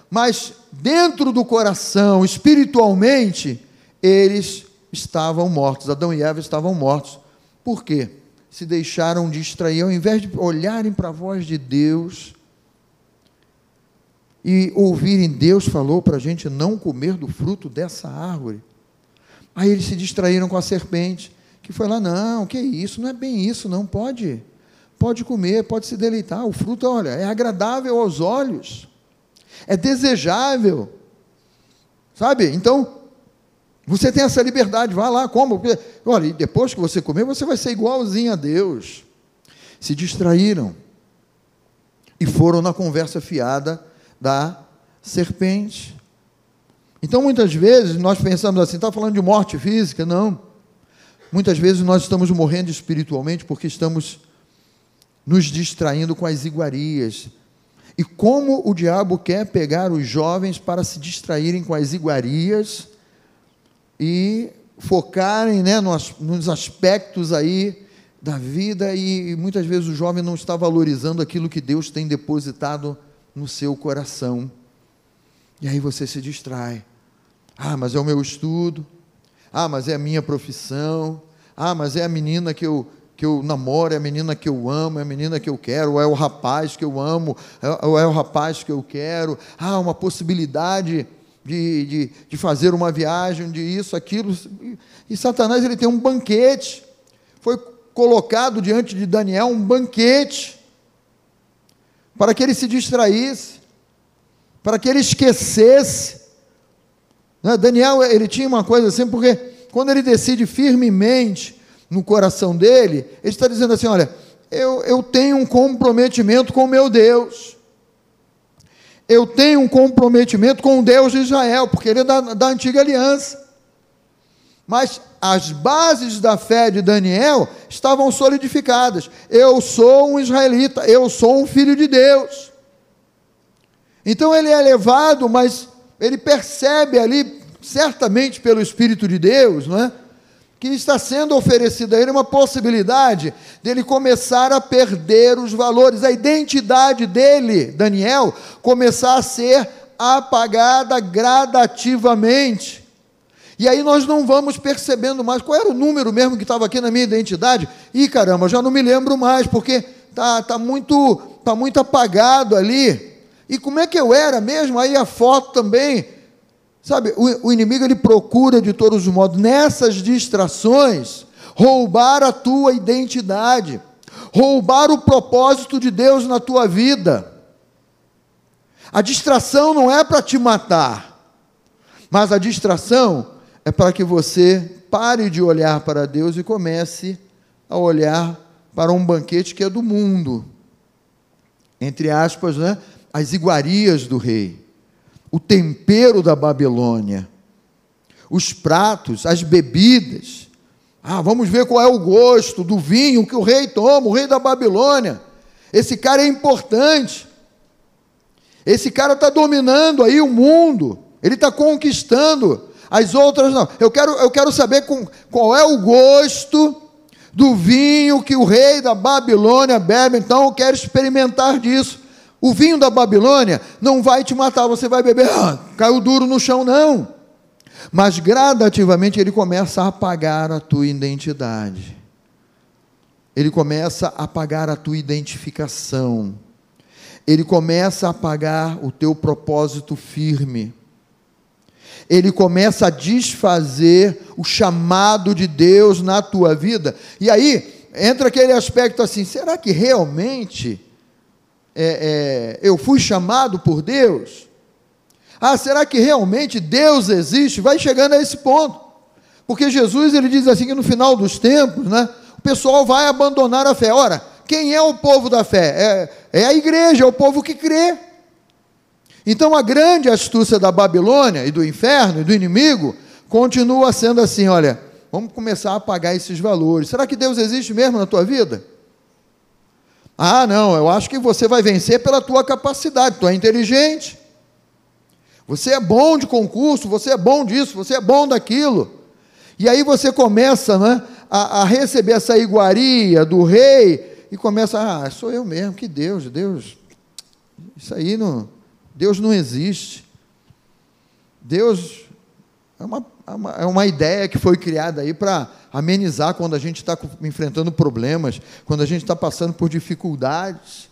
mas dentro do coração, espiritualmente, eles estavam mortos. Adão e Eva estavam mortos. Por quê? Se deixaram distrair, ao invés de olharem para a voz de Deus e ouvirem Deus falou para a gente não comer do fruto dessa árvore Aí eles se distraíram com a serpente, que foi lá, não, que isso, não é bem isso, não, pode, pode comer, pode se deleitar, o fruto, olha, é agradável aos olhos, é desejável, sabe? Então, você tem essa liberdade, vá lá, coma, porque, olha, e depois que você comer, você vai ser igualzinho a Deus. Se distraíram e foram na conversa fiada da serpente. Então, muitas vezes, nós pensamos assim, está falando de morte física? Não. Muitas vezes nós estamos morrendo espiritualmente porque estamos nos distraindo com as iguarias. E como o diabo quer pegar os jovens para se distraírem com as iguarias e focarem né, nos, nos aspectos aí da vida e muitas vezes o jovem não está valorizando aquilo que Deus tem depositado no seu coração. E aí você se distrai. Ah, mas é o meu estudo. Ah, mas é a minha profissão. Ah, mas é a menina que eu, que eu namoro, é a menina que eu amo, é a menina que eu quero, ou é o rapaz que eu amo, é, ou é o rapaz que eu quero. Ah, uma possibilidade de, de, de fazer uma viagem, de isso, aquilo. E Satanás ele tem um banquete. Foi colocado diante de Daniel um banquete para que ele se distraísse, para que ele esquecesse né, Daniel, ele tinha uma coisa assim, porque quando ele decide firmemente no coração dele, ele está dizendo assim: olha, eu, eu tenho um comprometimento com o meu Deus. Eu tenho um comprometimento com o Deus de Israel, porque ele é da, da antiga aliança. Mas as bases da fé de Daniel estavam solidificadas. Eu sou um israelita, eu sou um filho de Deus. Então ele é levado, mas ele percebe ali, certamente pelo Espírito de Deus, não é? que está sendo oferecida a ele uma possibilidade dele começar a perder os valores, a identidade dele, Daniel, começar a ser apagada gradativamente. E aí nós não vamos percebendo mais qual era o número mesmo que estava aqui na minha identidade. E caramba, já não me lembro mais, porque tá, tá muito tá muito apagado ali. E como é que eu era mesmo? Aí a foto também. Sabe, o, o inimigo ele procura de todos os modos, nessas distrações, roubar a tua identidade, roubar o propósito de Deus na tua vida. A distração não é para te matar, mas a distração é para que você pare de olhar para Deus e comece a olhar para um banquete que é do mundo. Entre aspas, né? As iguarias do rei, o tempero da Babilônia, os pratos, as bebidas. Ah, vamos ver qual é o gosto do vinho que o rei toma, o rei da Babilônia. Esse cara é importante. Esse cara está dominando aí o mundo. Ele está conquistando. As outras não. Eu quero, eu quero saber com, qual é o gosto do vinho que o rei da Babilônia bebe. Então eu quero experimentar disso. O vinho da Babilônia não vai te matar, você vai beber, ah, caiu duro no chão, não. Mas gradativamente ele começa a apagar a tua identidade. Ele começa a apagar a tua identificação. Ele começa a apagar o teu propósito firme ele começa a desfazer o chamado de Deus na tua vida. E aí entra aquele aspecto assim: será que realmente é, é, eu fui chamado por Deus? Ah, será que realmente Deus existe? Vai chegando a esse ponto. Porque Jesus ele diz assim que no final dos tempos, né, o pessoal vai abandonar a fé. Ora, quem é o povo da fé? É, é a igreja, é o povo que crê. Então a grande astúcia da Babilônia e do inferno e do inimigo continua sendo assim: olha, vamos começar a apagar esses valores. Será que Deus existe mesmo na tua vida? Ah, não, eu acho que você vai vencer pela tua capacidade, tu é inteligente. Você é bom de concurso, você é bom disso, você é bom daquilo. E aí você começa né, a, a receber essa iguaria do rei e começa, ah, sou eu mesmo, que Deus, Deus, isso aí não, Deus não existe. Deus é uma, é uma, é uma ideia que foi criada aí para amenizar quando a gente está enfrentando problemas, quando a gente está passando por dificuldades.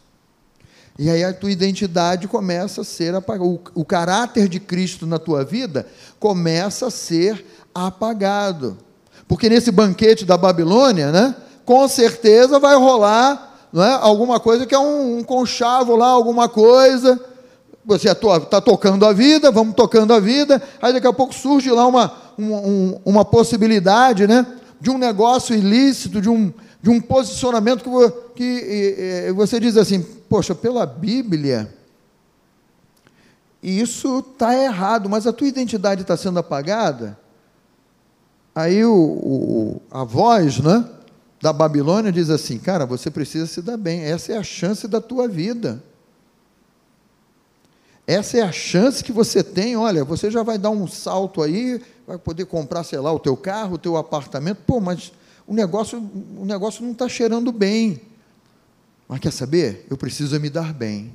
E aí a tua identidade começa a ser apagada. O, o caráter de Cristo na tua vida começa a ser apagado. Porque nesse banquete da Babilônia, né, com certeza vai rolar não é, alguma coisa que é um, um conchavo lá, alguma coisa você está tocando a vida, vamos tocando a vida, aí daqui a pouco surge lá uma, uma, uma possibilidade né, de um negócio ilícito, de um, de um posicionamento que, que você diz assim, poxa, pela Bíblia, isso está errado, mas a tua identidade está sendo apagada. Aí o, o, a voz né, da Babilônia diz assim, cara, você precisa se dar bem, essa é a chance da tua vida. Essa é a chance que você tem, olha, você já vai dar um salto aí, vai poder comprar, sei lá, o teu carro, o teu apartamento. Pô, mas o negócio, o negócio não está cheirando bem. Mas quer saber? Eu preciso me dar bem.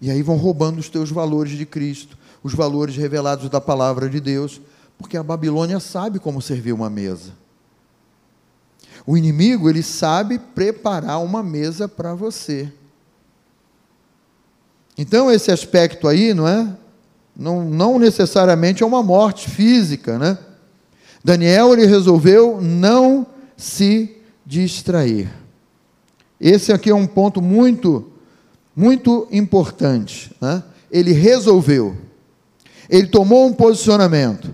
E aí vão roubando os teus valores de Cristo, os valores revelados da palavra de Deus, porque a Babilônia sabe como servir uma mesa. O inimigo, ele sabe preparar uma mesa para você. Então, esse aspecto aí, não é? Não, não necessariamente é uma morte física, né? Daniel, ele resolveu não se distrair. Esse aqui é um ponto muito, muito importante. Né? Ele resolveu. Ele tomou um posicionamento.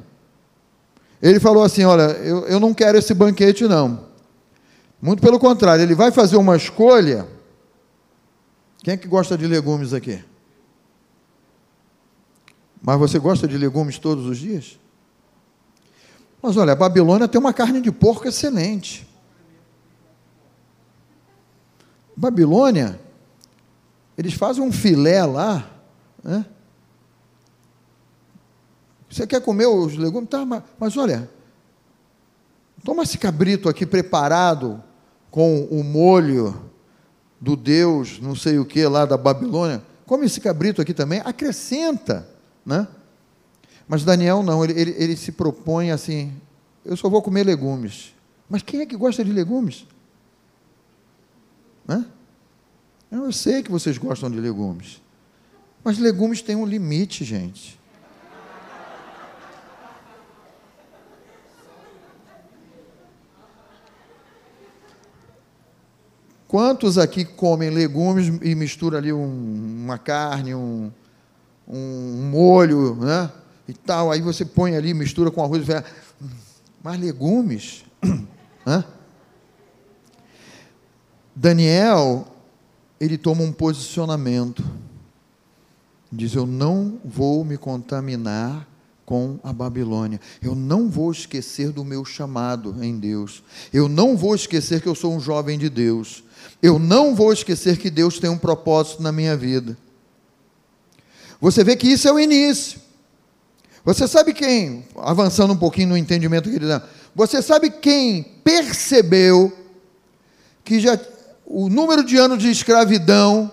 Ele falou assim: Olha, eu, eu não quero esse banquete, não. Muito pelo contrário, ele vai fazer uma escolha quem é que gosta de legumes aqui? Mas você gosta de legumes todos os dias? Mas olha, a Babilônia tem uma carne de porco excelente. Babilônia, eles fazem um filé lá, né? Você quer comer os legumes? Tá, mas, mas olha, toma esse cabrito aqui preparado com o molho do Deus, não sei o que lá da Babilônia, come esse cabrito aqui também, acrescenta, né? Mas Daniel não, ele, ele, ele se propõe assim, eu só vou comer legumes. Mas quem é que gosta de legumes? Né? Eu sei que vocês gostam de legumes. Mas legumes têm um limite, gente. Quantos aqui comem legumes e misturam ali um, uma carne, um, um molho, né? E tal, aí você põe ali, mistura com arroz vai. Mas legumes, [COUGHS] né? Daniel, ele toma um posicionamento. Diz: Eu não vou me contaminar com a Babilônia. Eu não vou esquecer do meu chamado em Deus. Eu não vou esquecer que eu sou um jovem de Deus. Eu não vou esquecer que Deus tem um propósito na minha vida. Você vê que isso é o início. Você sabe quem, avançando um pouquinho no entendimento que ele dá, você sabe quem percebeu que já o número de anos de escravidão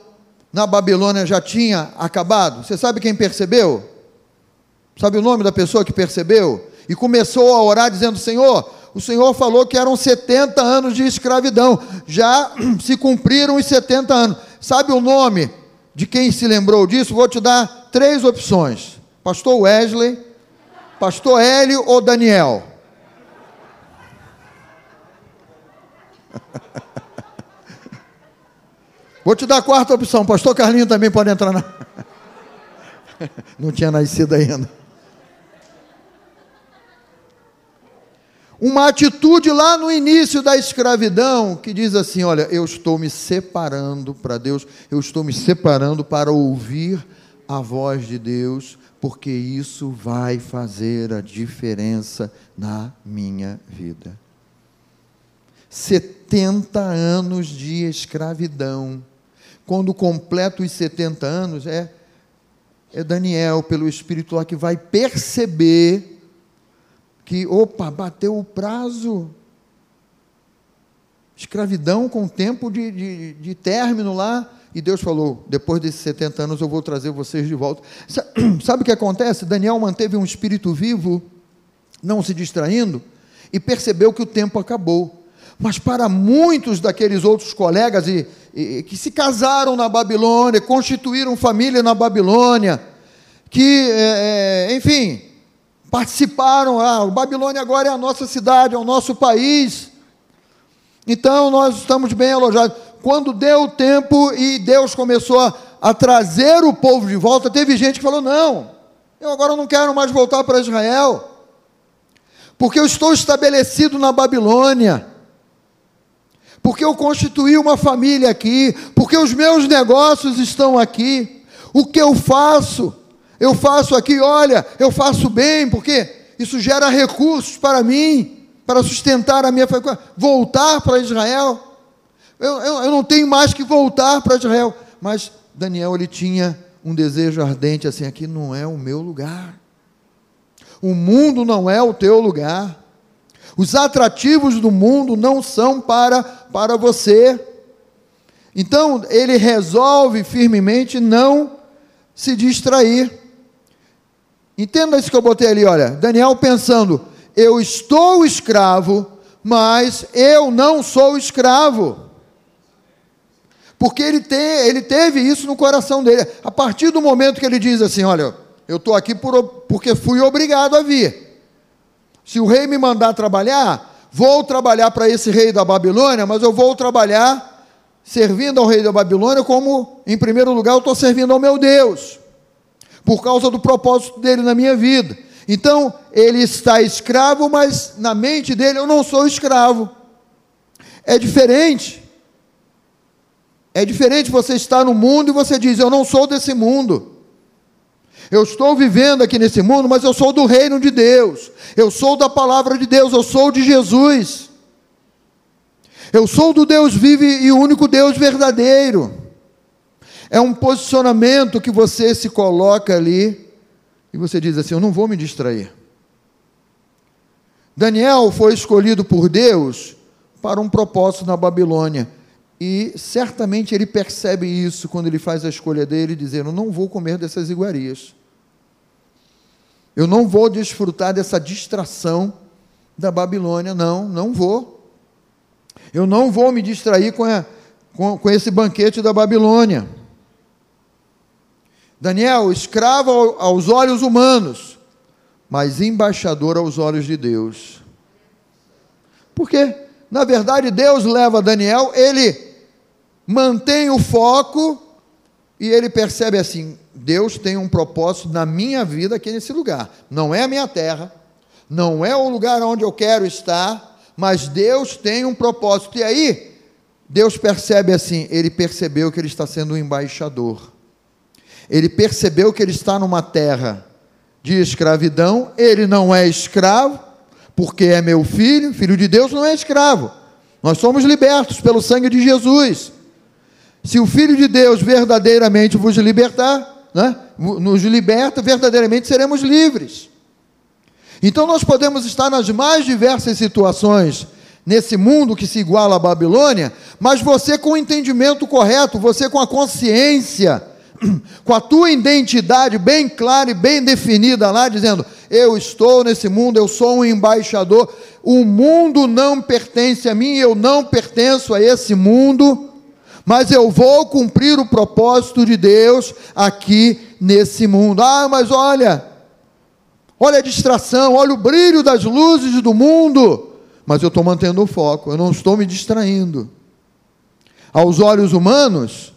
na Babilônia já tinha acabado? Você sabe quem percebeu? Sabe o nome da pessoa que percebeu? E começou a orar dizendo: Senhor, o Senhor falou que eram 70 anos de escravidão, já [CLEARS THROAT] se cumpriram os 70 anos. Sabe o nome de quem se lembrou disso? Vou te dar três opções: Pastor Wesley, Pastor Hélio ou Daniel. [LAUGHS] Vou te dar a quarta opção: Pastor Carlinho também pode entrar na. [LAUGHS] Não tinha nascido ainda. Uma atitude lá no início da escravidão que diz assim: Olha, eu estou me separando para Deus, eu estou me separando para ouvir a voz de Deus, porque isso vai fazer a diferença na minha vida. 70 anos de escravidão. Quando completa os 70 anos, é, é Daniel, pelo Espírito lá, que vai perceber que, opa, bateu o prazo. Escravidão com tempo de, de, de término lá. E Deus falou: depois desses 70 anos eu vou trazer vocês de volta. [CLEARS THROAT] Sabe o que acontece? Daniel manteve um espírito vivo, não se distraindo, e percebeu que o tempo acabou. Mas para muitos daqueles outros colegas e, e, que se casaram na Babilônia, constituíram família na Babilônia, que, é, enfim, participaram. Ah, Babilônia agora é a nossa cidade, é o nosso país. Então nós estamos bem alojados. Quando deu o tempo e Deus começou a, a trazer o povo de volta, teve gente que falou: não, eu agora não quero mais voltar para Israel, porque eu estou estabelecido na Babilônia, porque eu constituí uma família aqui, porque os meus negócios estão aqui, o que eu faço? Eu faço aqui, olha, eu faço bem, porque isso gera recursos para mim, para sustentar a minha família. Voltar para Israel. Eu, eu, eu não tenho mais que voltar para Israel. Mas Daniel, ele tinha um desejo ardente assim: aqui não é o meu lugar. O mundo não é o teu lugar. Os atrativos do mundo não são para, para você. Então, ele resolve firmemente não se distrair. Entenda isso que eu botei ali, olha. Daniel pensando: eu estou escravo, mas eu não sou escravo. Porque ele, tem, ele teve isso no coração dele. A partir do momento que ele diz assim: Olha, eu estou aqui por, porque fui obrigado a vir. Se o rei me mandar trabalhar, vou trabalhar para esse rei da Babilônia, mas eu vou trabalhar servindo ao rei da Babilônia, como, em primeiro lugar, eu estou servindo ao meu Deus por causa do propósito dele na minha vida. Então, ele está escravo, mas na mente dele eu não sou escravo. É diferente. É diferente você estar no mundo e você diz: Eu não sou desse mundo. Eu estou vivendo aqui nesse mundo, mas eu sou do reino de Deus. Eu sou da palavra de Deus. Eu sou de Jesus. Eu sou do Deus vivo e único Deus verdadeiro. É um posicionamento que você se coloca ali e você diz assim: Eu não vou me distrair. Daniel foi escolhido por Deus para um propósito na Babilônia. E certamente ele percebe isso quando ele faz a escolha dele, dizendo: Não vou comer dessas iguarias. Eu não vou desfrutar dessa distração da Babilônia, não, não vou. Eu não vou me distrair com, a, com, com esse banquete da Babilônia. Daniel, escravo aos olhos humanos, mas embaixador aos olhos de Deus. Porque, na verdade, Deus leva Daniel, ele mantém o foco e ele percebe assim: Deus tem um propósito na minha vida aqui nesse lugar. Não é a minha terra, não é o lugar onde eu quero estar, mas Deus tem um propósito. E aí, Deus percebe assim: ele percebeu que ele está sendo um embaixador ele percebeu que ele está numa terra de escravidão, ele não é escravo, porque é meu filho, filho de Deus não é escravo. Nós somos libertos pelo sangue de Jesus. Se o Filho de Deus verdadeiramente vos libertar, né, nos liberta, verdadeiramente seremos livres. Então nós podemos estar nas mais diversas situações nesse mundo que se iguala à Babilônia, mas você com o entendimento correto, você com a consciência, com a tua identidade bem clara e bem definida lá, dizendo: Eu estou nesse mundo, eu sou um embaixador, o mundo não pertence a mim, eu não pertenço a esse mundo, mas eu vou cumprir o propósito de Deus aqui nesse mundo. Ah, mas olha, olha a distração, olha o brilho das luzes do mundo mas eu estou mantendo o foco, eu não estou me distraindo. Aos olhos humanos,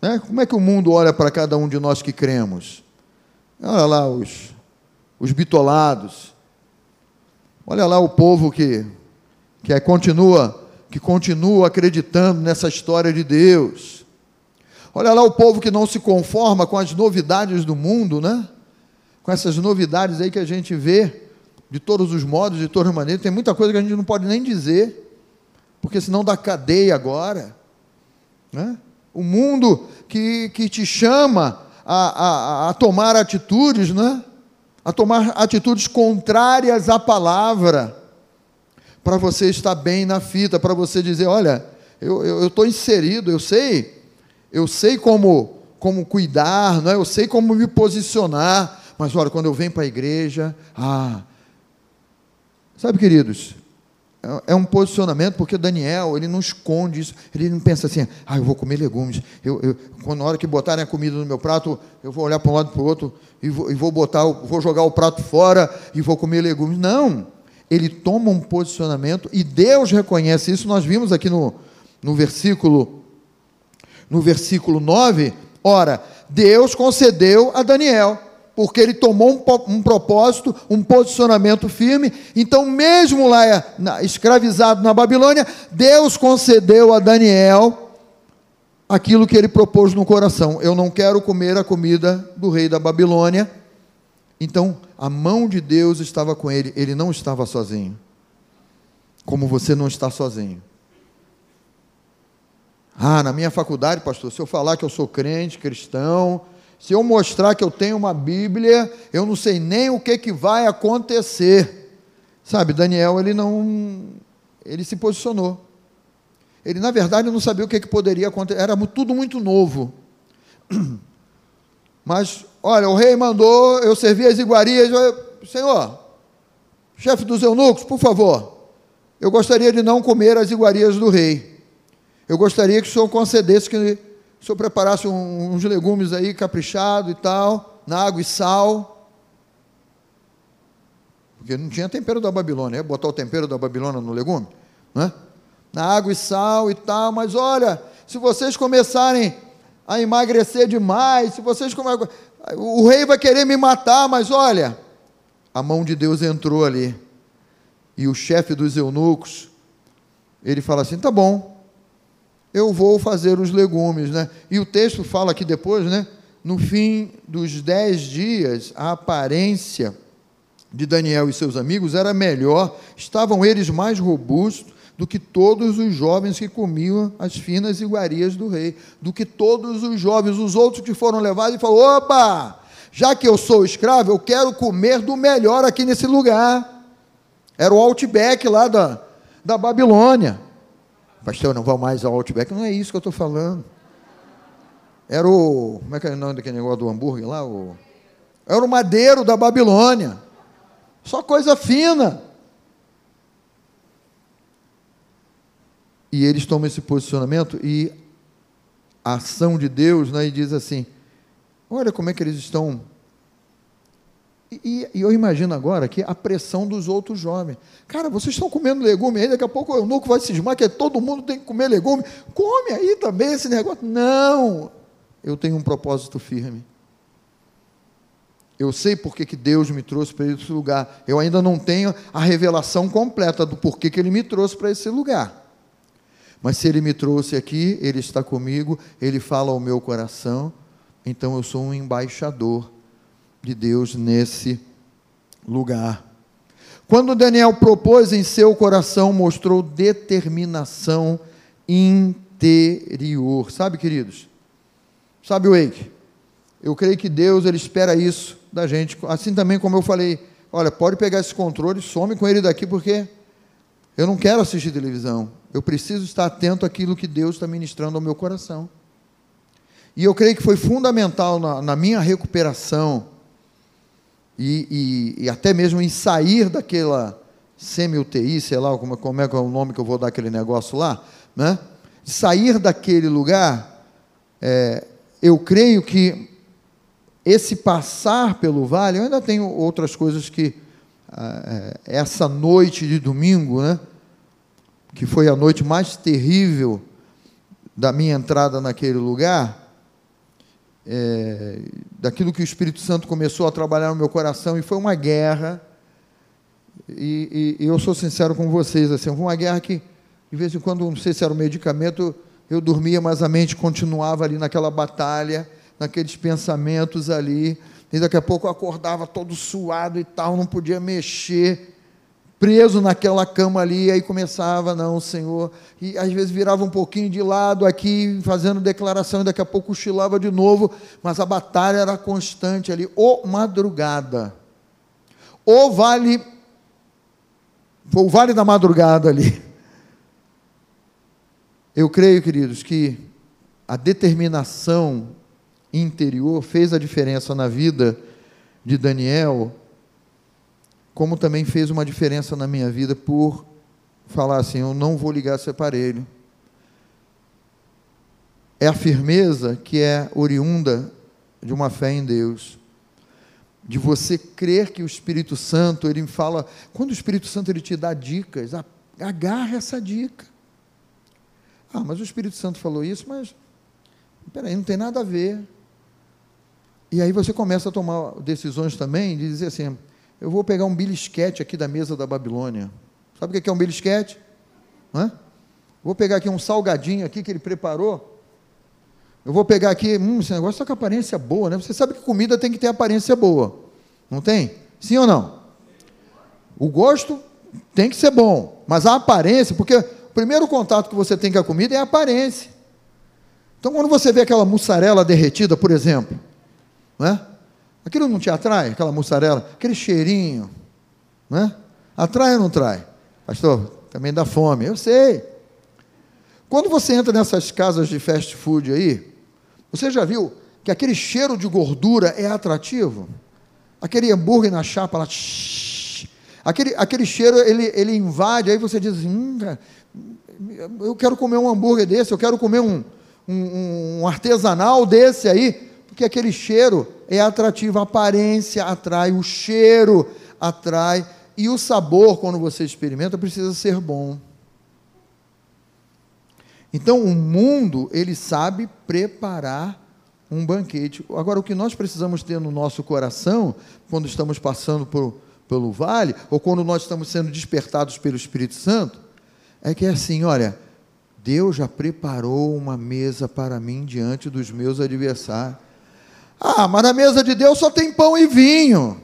né, como é que o mundo olha para cada um de nós que cremos? Olha lá os, os bitolados, olha lá o povo que, que é, continua que continua acreditando nessa história de Deus. Olha lá o povo que não se conforma com as novidades do mundo, né? Com essas novidades aí que a gente vê de todos os modos, de todas as maneiras. Tem muita coisa que a gente não pode nem dizer, porque senão dá cadeia agora. Né? O mundo que, que te chama a, a, a tomar atitudes, né? a tomar atitudes contrárias à palavra, para você estar bem na fita, para você dizer: olha, eu estou inserido, eu sei, eu sei como, como cuidar, não é? eu sei como me posicionar, mas olha, quando eu venho para a igreja, ah, Sabe, queridos, é, um posicionamento, porque Daniel, ele não esconde isso, ele não pensa assim, ah, eu vou comer legumes, eu, eu, quando, na hora que botarem a comida no meu prato, eu vou olhar para um lado e para o outro, e vou, e vou botar, vou jogar o prato fora e vou comer legumes. Não, ele toma um posicionamento, e Deus reconhece isso, nós vimos aqui no, no versículo, no versículo 9, ora, Deus concedeu a Daniel porque ele tomou um, um, propósito, um posicionamento firme. Então, mesmo lá é, na, escravizado na Babilônia, Deus concedeu a Daniel aquilo que ele propôs no coração. Eu não quero comer a comida do rei da Babilônia. Então, a mão de Deus estava com ele, ele não estava sozinho. Como você não está sozinho. Ah, na minha faculdade, pastor, se eu falar que eu sou crente, cristão, se eu mostrar que eu tenho uma Bíblia, eu não sei nem o que, que vai acontecer. Sabe, Daniel, ele não. Ele se posicionou. Ele, na verdade, não sabia o que, que poderia acontecer. Era tudo muito novo. [CLEARS THROAT] Mas, olha, o rei mandou, eu servi as iguarias. Eu, Senhor, chefe dos eunucos, por favor, eu gostaria de não comer as iguarias do rei. Eu gostaria que o senhor concedesse que o senhor preparasse um, uns legumes aí caprichado e tal, na água e sal. Porque não tinha tempero da Babilônia, ia botar o tempero da Babilônia no legume, né? Na água e sal e tal, mas olha, se vocês começarem a emagrecer demais, se vocês começarem, o rei vai querer me matar, mas olha, a mão de Deus entrou ali. E o chefe dos eunucos, ele fala assim: tá bom, eu vou fazer os legumes. Né? E o texto fala aqui depois, né? no fim dos dez dias, a aparência de Daniel e seus amigos era melhor, estavam eles mais robustos do que todos os jovens que comiam as finas iguarias do rei, do que todos os jovens, os outros que foram levados e falou: opa, já que eu sou escravo, eu quero comer do melhor aqui nesse lugar. Era o outback lá da, da Babilônia. Pastor, não vão mais ao Outback. Não é isso que eu estou falando. Era o. Como é que é o nome daquele negócio do hambúrguer lá? O, era o madeiro da Babilônia. Só coisa fina. E eles tomam esse posicionamento e a ação de Deus, né, e diz assim: olha como é que eles estão e, e, eu imagino agora que a pressão dos outros jovens. Cara, vocês estão comendo legume aí, daqui a pouco o eunuco vai cismar que todo mundo tem que comer legume. Come aí também esse negócio. Não! Eu tenho um propósito firme. Eu sei porque que Deus me trouxe para esse lugar. Eu ainda não tenho a revelação completa do porquê que Ele me trouxe para esse lugar. Mas se Ele me trouxe aqui, Ele está comigo, Ele fala ao meu coração, então eu sou um embaixador de Deus nesse lugar. Quando Daniel propôs em seu coração, mostrou determinação interior. Sabe, queridos? Sabe, Wake? Eu creio que Deus ele espera isso da gente. Assim também como eu falei, olha, pode pegar esse controle, some com ele daqui porque eu não quero assistir televisão. Eu preciso estar atento àquilo que Deus está ministrando ao meu coração. E eu creio que foi fundamental na, na minha recuperação e, e, e, até mesmo em sair daquela semi-UTI, sei lá como, como é, é o nome que eu vou dar aquele negócio lá, né? sair daquele lugar, é, eu creio que esse passar pelo vale, eu ainda tenho outras coisas que, ah, é, essa noite de domingo, né? que foi a noite mais terrível da minha entrada naquele lugar, é, daquilo que o Espírito Santo começou a trabalhar no meu coração, e foi uma guerra. E, e, e eu sou sincero com vocês, assim, foi uma guerra que, de vez em quando, não sei se era um medicamento, eu dormia, mas a mente continuava ali naquela batalha, naqueles pensamentos ali, e daqui a pouco eu acordava todo suado e tal, não podia mexer preso naquela cama ali, aí começava, não, Senhor, e às vezes virava um pouquinho de lado aqui, fazendo declaração, e daqui a pouco cochilava de novo, mas a batalha era constante ali, ou madrugada, ou vale, foi o vale da madrugada ali. Eu creio, queridos, que a determinação interior fez a diferença na vida de Daniel, como também fez uma diferença na minha vida por falar assim: eu não vou ligar esse aparelho. É a firmeza que é oriunda de uma fé em Deus. De você crer que o Espírito Santo, ele fala, quando o Espírito Santo ele te dá dicas, agarra essa dica. Ah, mas o Espírito Santo falou isso, mas peraí, não tem nada a ver. E aí você começa a tomar decisões também de dizer assim, eu vou pegar um belisquete aqui da mesa da Babilônia. Sabe o que é um belisquete? Hã? Vou pegar aqui um salgadinho aqui que ele preparou. Eu vou pegar aqui, hum, esse negócio está com aparência boa, né? Você sabe que comida tem que ter aparência boa. Não tem? Sim ou não? O gosto tem que ser bom, mas a aparência, porque o primeiro contato que você tem com a comida é a aparência. Então, quando você vê aquela mussarela derretida, por exemplo, né? Aquilo não te atrai, aquela mussarela, aquele cheirinho, né? Atrai ou não atrai? Pastor, também dá fome, eu sei. Quando você entra nessas casas de fast food aí, você já viu que aquele cheiro de gordura é atrativo? Aquele hambúrguer na chapa lá, aquele, aquele cheiro ele, ele invade, aí você diz, hum, eu quero comer um hambúrguer desse, eu quero comer um, um, um artesanal desse aí, porque aquele cheiro é atrativo, a aparência atrai, o cheiro atrai, e o sabor, quando você experimenta, precisa ser bom. Então, o mundo, ele sabe preparar um banquete. Agora, o que nós precisamos ter no nosso coração, quando estamos passando por, pelo vale, ou quando nós estamos sendo despertados pelo Espírito Santo, é que é assim: olha, Deus já preparou uma mesa para mim diante dos meus adversários. Ah, mas na mesa de Deus só tem pão e vinho.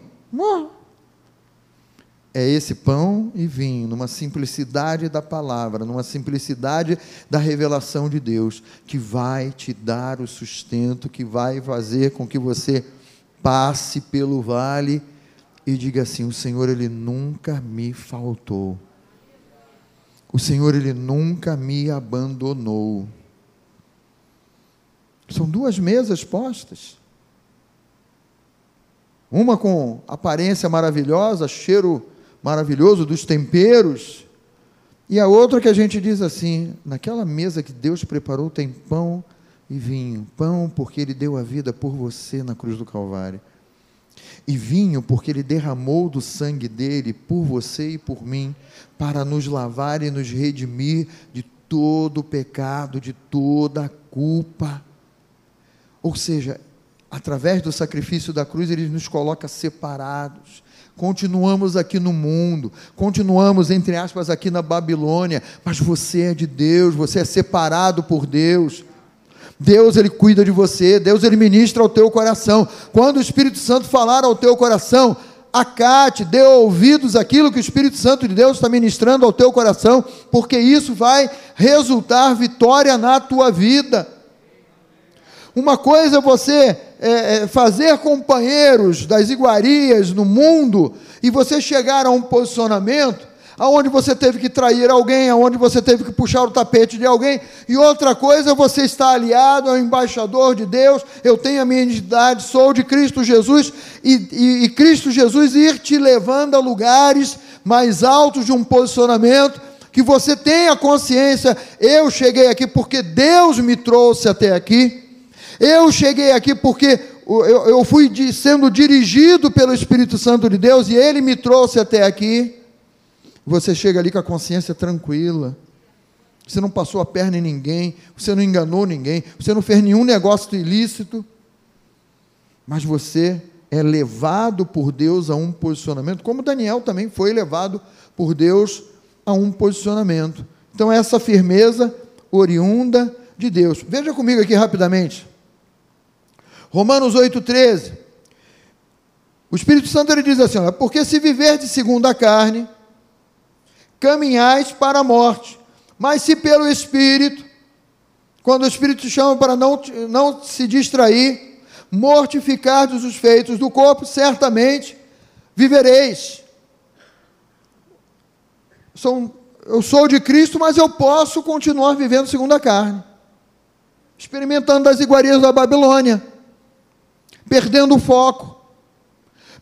É esse pão e vinho, numa simplicidade da palavra, numa simplicidade da revelação de Deus, que vai te dar o sustento, que vai fazer com que você passe pelo vale e diga assim: O Senhor, Ele nunca me faltou. O Senhor, Ele nunca me abandonou. São duas mesas postas. Uma com aparência maravilhosa, cheiro maravilhoso dos temperos, e a outra que a gente diz assim: naquela mesa que Deus preparou tem pão e vinho. Pão porque Ele deu a vida por você na cruz do Calvário. E vinho porque Ele derramou do sangue dele por você e por mim, para nos lavar e nos redimir de todo o pecado, de toda a culpa. Ou seja, através do sacrifício da cruz, ele nos coloca separados. Continuamos aqui no mundo, continuamos, entre aspas, aqui na Babilônia, mas você é de Deus, você é separado por Deus. Deus ele cuida de você, Deus ele ministra ao teu coração. Quando o Espírito Santo falar ao teu coração, acate, dê ouvidos àquilo que o Espírito Santo de Deus está ministrando ao teu coração, porque isso vai resultar vitória na tua vida. Uma coisa é você é, é, fazer companheiros das iguarias no mundo e você chegar a um posicionamento aonde você teve que trair alguém, aonde você teve que puxar o tapete de alguém, e outra coisa, você está aliado ao embaixador de Deus, eu tenho a minha identidade, sou de Cristo Jesus, e, e, e Cristo Jesus ir te levando a lugares mais altos de um posicionamento, que você tenha consciência, eu cheguei aqui porque Deus me trouxe até aqui, eu cheguei aqui porque eu, eu fui de, sendo dirigido pelo Espírito Santo de Deus e Ele me trouxe até aqui. Você chega ali com a consciência tranquila. Você não passou a perna em ninguém, você não enganou ninguém, você não fez nenhum negócio ilícito, mas você é levado por Deus a um posicionamento, como Daniel também foi levado por Deus a um posicionamento. Então, essa firmeza oriunda de Deus. Veja comigo aqui rapidamente. Romanos 8,13. O Espírito Santo ele diz assim: olha, porque se viver de segundo a carne, caminhais para a morte. Mas se pelo Espírito, quando o Espírito te chama para não, não se distrair, mortificardes os feitos do corpo, certamente vivereis. Sou, eu sou de Cristo, mas eu posso continuar vivendo segundo a carne, experimentando as iguarias da Babilônia perdendo o foco,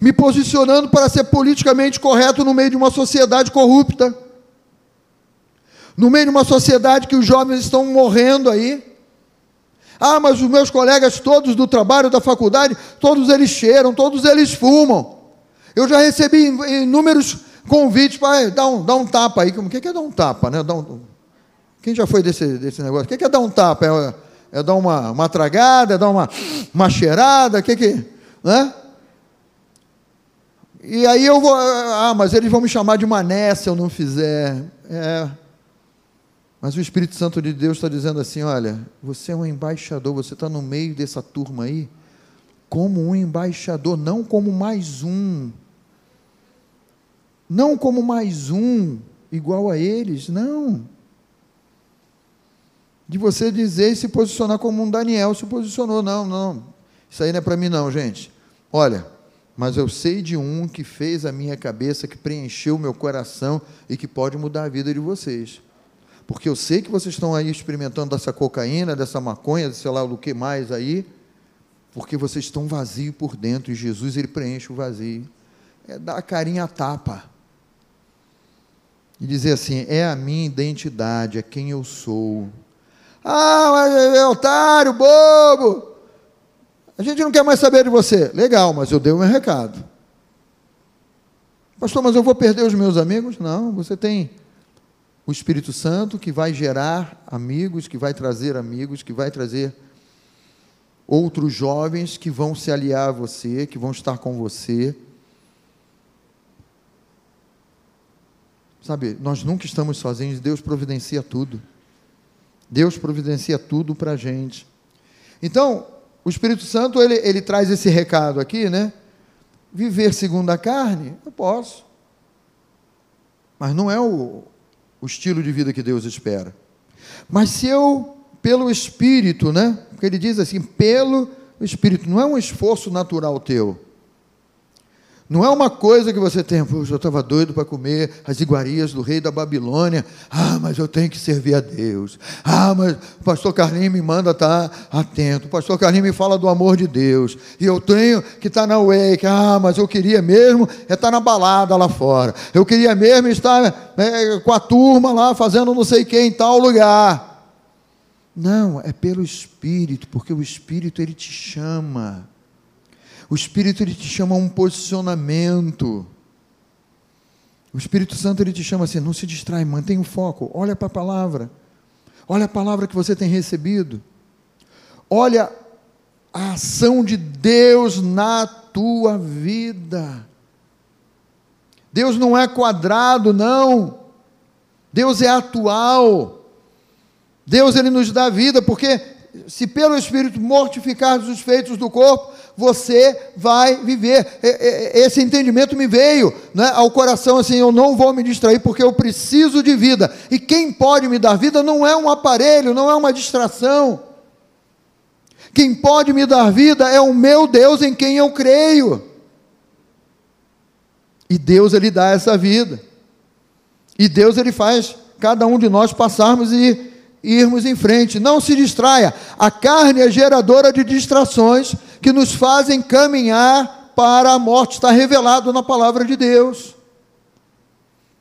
me posicionando para ser politicamente correto no meio de uma sociedade corrupta, no meio de uma sociedade que os jovens estão morrendo aí. Ah, mas os meus colegas todos do trabalho, da faculdade, todos eles cheiram, todos eles fumam. Eu já recebi inúmeros convites para dar um, dar um tapa aí. O que é dar um tapa? Né? Dar um, quem já foi desse, desse negócio? O que é dar um tapa? É, é dar uma, uma tragada, é dar uma, uma cheirada, o que que. Né? E aí eu vou. Ah, mas eles vão me chamar de mané se eu não fizer. É. Mas o Espírito Santo de Deus está dizendo assim: olha, você é um embaixador, você está no meio dessa turma aí, como um embaixador, não como mais um. Não como mais um, igual a eles, não de você dizer e se posicionar como um Daniel se posicionou. Não, não. Isso aí não é para mim, não, gente. Olha, mas eu sei de um que fez a minha cabeça, que preencheu o meu coração e que pode mudar a vida de vocês. Porque eu sei que vocês estão aí experimentando dessa cocaína, dessa maconha, sei lá o que mais aí, porque vocês estão vazios por dentro e Jesus ele preenche o vazio. É dar a carinha a tapa. E dizer assim: é a minha identidade, é quem eu sou. Ah, mas é otário, bobo. A gente não quer mais saber de você. Legal, mas eu dei o meu recado. Pastor, mas eu vou perder os meus amigos? Não, você tem o Espírito Santo que vai gerar amigos, que vai trazer amigos, que vai trazer outros jovens que vão se aliar a você, que vão estar com você. Sabe, nós nunca estamos sozinhos, Deus providencia tudo. Deus providencia tudo para a gente. Então, o Espírito Santo, ele, ele traz esse recado aqui, né? Viver segundo a carne, eu posso. Mas não é o, o estilo de vida que Deus espera. Mas se eu, pelo Espírito, né? Porque ele diz assim, pelo Espírito, não é um esforço natural teu. Não é uma coisa que você tem, eu estava doido para comer as iguarias do rei da Babilônia. Ah, mas eu tenho que servir a Deus. Ah, mas o pastor Carlinhos me manda estar tá atento. O pastor Carlinhos me fala do amor de Deus. E eu tenho que estar tá na wake. Ah, mas eu queria mesmo é estar tá na balada lá fora. Eu queria mesmo estar né, com a turma lá fazendo não sei quem em tal lugar. Não, é pelo Espírito, porque o Espírito ele te chama. O Espírito ele te chama a um posicionamento. O Espírito Santo ele te chama assim, não se distrai, mantenha o foco, olha para a palavra. Olha a palavra que você tem recebido. Olha a ação de Deus na tua vida. Deus não é quadrado, não. Deus é atual. Deus ele nos dá vida, porque se pelo Espírito mortificar os feitos do corpo, você vai viver. Esse entendimento me veio né, ao coração assim: eu não vou me distrair porque eu preciso de vida. E quem pode me dar vida não é um aparelho, não é uma distração. Quem pode me dar vida é o meu Deus em quem eu creio. E Deus ele dá essa vida. E Deus ele faz cada um de nós passarmos e irmos em frente. Não se distraia. A carne é geradora de distrações que nos fazem caminhar para a morte. Está revelado na palavra de Deus.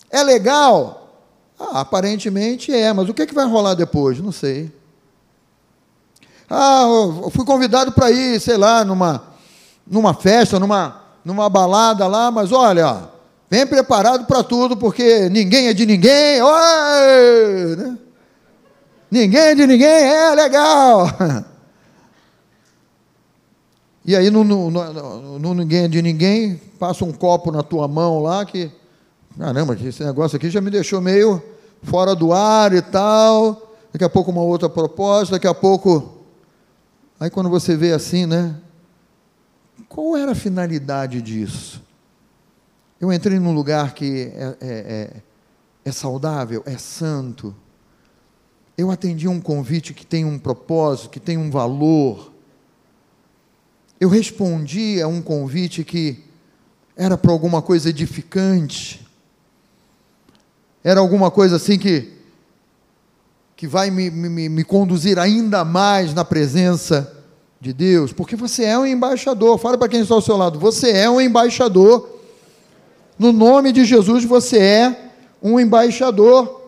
É legal? Ah, aparentemente é, mas o que, é que vai rolar depois? Não sei. Ah, eu fui convidado para ir, sei lá, numa, numa festa, numa, numa balada lá, mas olha, vem preparado para tudo, porque ninguém é de ninguém. Oi, né? Ninguém de ninguém, é legal. E aí, no, no, no, no, ninguém de ninguém, passa um copo na tua mão lá que. Caramba, esse negócio aqui já me deixou meio fora do ar e tal. Daqui a pouco uma outra proposta, daqui a pouco Aí quando você vê assim, né? Qual era a finalidade disso? Eu entrei num lugar que é, é, é, é saudável, é santo. Eu atendi um convite que tem um propósito, que tem um valor. Eu respondi a um convite que era para alguma coisa edificante. Era alguma coisa assim que que vai me, me, me conduzir ainda mais na presença de Deus, porque você é um embaixador. Fala para quem está ao seu lado, você é um embaixador. No nome de Jesus, você é um embaixador.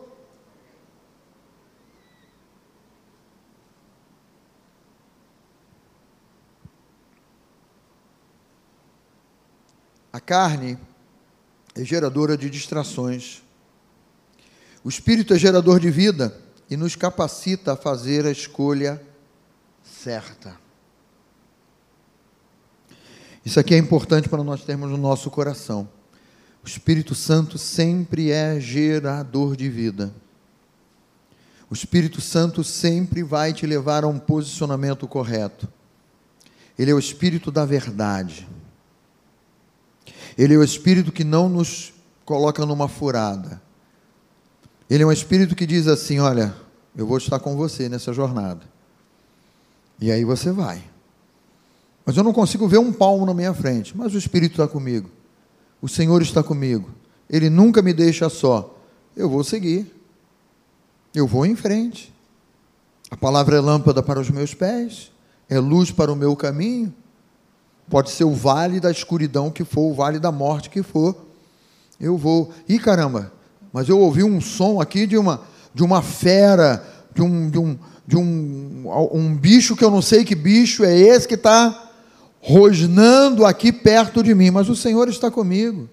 A carne é geradora de distrações. O espírito é gerador de vida e nos capacita a fazer a escolha certa. Isso aqui é importante para nós termos no nosso coração. O Espírito Santo sempre é gerador de vida. O Espírito Santo sempre vai te levar a um posicionamento correto. Ele é o Espírito da verdade. Ele é o Espírito que não nos coloca numa furada. Ele é um espírito que diz assim: Olha, eu vou estar com você nessa jornada. E aí você vai. Mas eu não consigo ver um palmo na minha frente. Mas o Espírito está comigo. O Senhor está comigo. Ele nunca me deixa só. Eu vou seguir. Eu vou em frente. A palavra é lâmpada para os meus pés, é luz para o meu caminho. Pode ser o vale da escuridão que for, o vale da morte que for. Eu vou. Ih, caramba, mas eu ouvi um som aqui de uma, de uma fera, de um, de um, de um, um bicho que eu não sei que bicho é esse que está rosnando aqui perto de mim, mas o Senhor está comigo.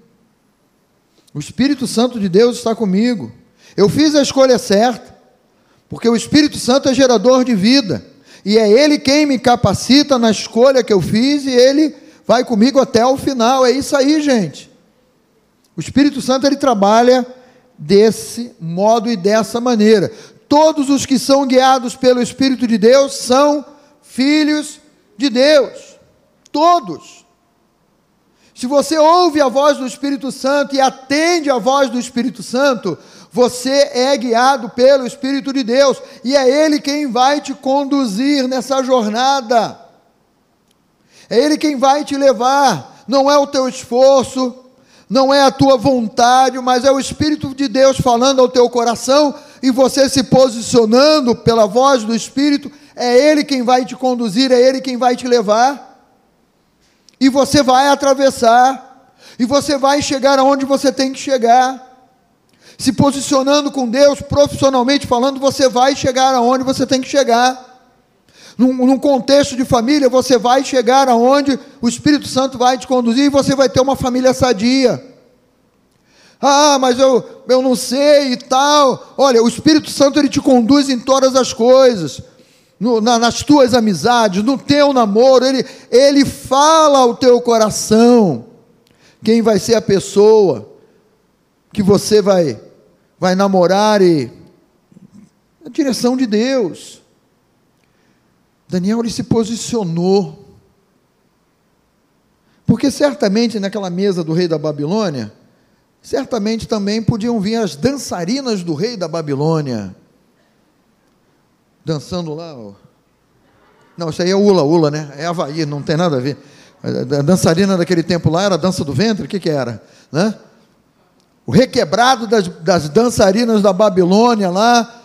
O Espírito Santo de Deus está comigo. Eu fiz a escolha certa, porque o Espírito Santo é gerador de vida, e é Ele quem me capacita na escolha que eu fiz, e Ele vai comigo até o final. É isso aí, gente. O Espírito Santo ele trabalha desse modo e dessa maneira. Todos os que são guiados pelo Espírito de Deus são filhos de Deus. Todos. Se você ouve a voz do Espírito Santo e atende a voz do Espírito Santo, você é guiado pelo Espírito de Deus e é Ele quem vai te conduzir nessa jornada. É Ele quem vai te levar, não é o teu esforço, não é a tua vontade, mas é o Espírito de Deus falando ao teu coração e você se posicionando pela voz do Espírito, é Ele quem vai te conduzir, é Ele quem vai te levar. E você vai atravessar, e você vai chegar aonde você tem que chegar. Se posicionando com Deus, profissionalmente falando, você vai chegar aonde você tem que chegar. Num, num, contexto de família, você vai chegar aonde o Espírito Santo vai te conduzir e você vai ter uma família sadia. Ah, mas eu, eu não sei e tal. Olha, o Espírito Santo ele te conduz em todas as coisas. No, na, nas tuas amizades, no teu namoro, ele, ele fala ao teu coração quem vai ser a pessoa que você vai, vai namorar e a direção de Deus. Daniel ele se posicionou. Porque certamente naquela mesa do rei da Babilônia, certamente também podiam vir as dançarinas do rei da Babilônia. Dançando lá. Não, isso aí é Ula Ula, né? É Havaí, não tem nada a ver. A dançarina daquele tempo lá era a dança do ventre, o que, que era? Né? O requebrado das, das dançarinas da Babilônia lá,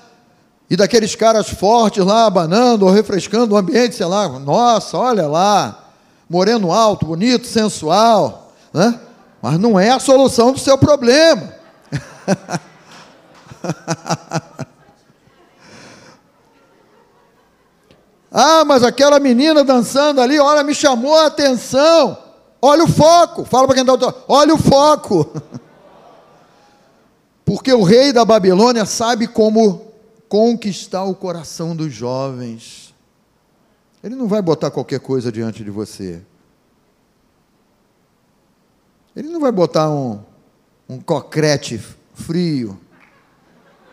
e daqueles caras fortes lá, abanando ou refrescando o ambiente, sei lá, nossa, olha lá, moreno alto, bonito, sensual, né? mas não é a solução do seu problema. [LAUGHS] ah, mas aquela menina dançando ali, olha, me chamou a atenção. Olha o foco. Fala para quem está olha o foco. [LAUGHS] Porque o rei da Babilônia sabe como conquistar o coração dos jovens. Ele não vai botar qualquer coisa diante de você. Ele não vai botar um, um cocrete frio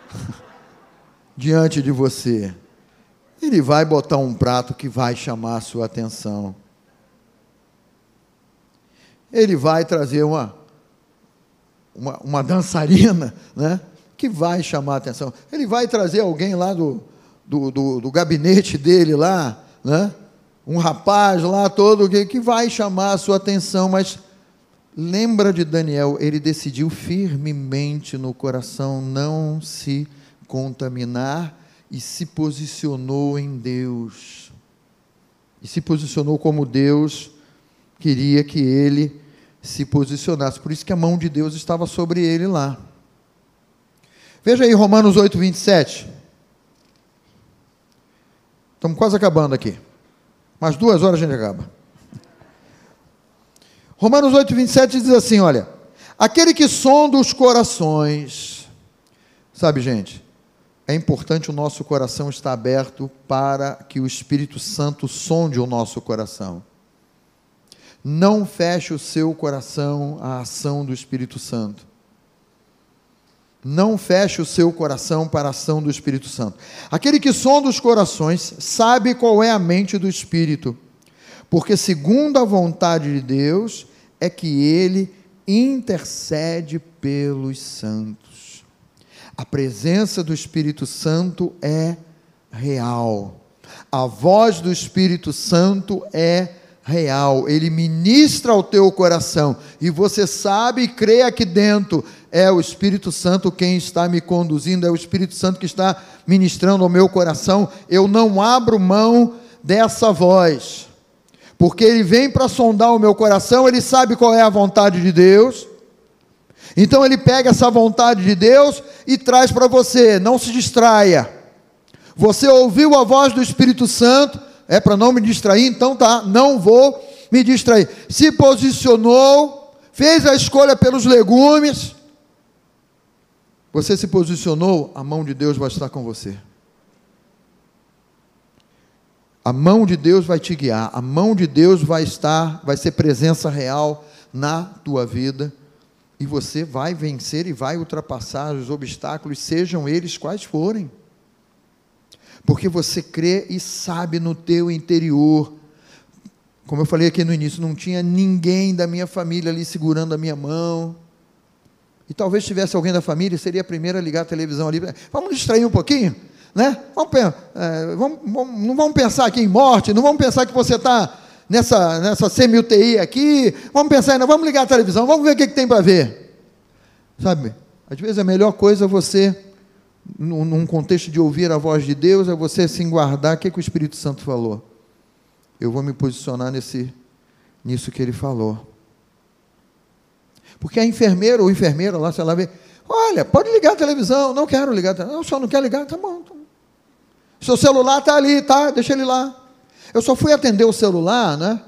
[LAUGHS] diante de você. Ele vai botar um prato que vai chamar a sua atenção ele vai trazer uma, uma, uma dançarina, né? que vai chamar a atenção. Ele vai trazer alguém lá do, do, do, do gabinete dele lá, né? um rapaz lá todo que, que vai chamar a sua atenção, mas lembra de Daniel, ele decidiu firmemente no coração não se contaminar e se posicionou em Deus. E se posicionou como Deus queria que ele se posicionasse. Por isso que a mão de Deus estava sobre ele lá. Veja aí Romanos 8, 27. Estamos quase acabando aqui. Mais duas horas a gente acaba. Romanos 8, 27 diz assim: olha, aquele que sonda os corações, sabe, gente, é importante o nosso coração estar aberto para que o Espírito Santo sonde o nosso coração. Não feche o seu coração à ação do Espírito Santo. Não feche o seu coração para a ação do Espírito Santo. Aquele que sonda os corações sabe qual é a mente do Espírito, porque, segundo a vontade de Deus, é que ele intercede pelos santos. A presença do Espírito Santo é real. A voz do Espírito Santo é real real, ele ministra ao teu coração, e você sabe e crê aqui dentro, é o Espírito Santo quem está me conduzindo, é o Espírito Santo que está ministrando ao meu coração, eu não abro mão dessa voz, porque ele vem para sondar o meu coração, ele sabe qual é a vontade de Deus, então ele pega essa vontade de Deus e traz para você, não se distraia. Você ouviu a voz do Espírito Santo, é para não me distrair, então tá, não vou me distrair. Se posicionou, fez a escolha pelos legumes. Você se posicionou, a mão de Deus vai estar com você. A mão de Deus vai te guiar, a mão de Deus vai estar, vai ser presença real na tua vida, e você vai vencer e vai ultrapassar os obstáculos, sejam eles quais forem porque você crê e sabe no teu interior. Como eu falei aqui no início, não tinha ninguém da minha família ali segurando a minha mão. E talvez tivesse alguém da família, seria a primeira a ligar a televisão ali. Vamos distrair um pouquinho? Né? Vamos, é, vamos, vamos, não vamos pensar aqui em morte, não vamos pensar que você está nessa, nessa semi-UTI aqui. Vamos pensar, não, vamos ligar a televisão, vamos ver o que, que tem para ver. Sabe, às vezes a melhor coisa é você num contexto de ouvir a voz de Deus, é você se guardar. O que, é que o Espírito Santo falou? Eu vou me posicionar nesse, nisso que ele falou. Porque a enfermeira ou enfermeira lá, se ela vê, olha, pode ligar a televisão, não quero ligar a televisão. Não, o senhor não quer ligar? Tá bom. Tá. Seu celular está ali, tá? Deixa ele lá. Eu só fui atender o celular, né?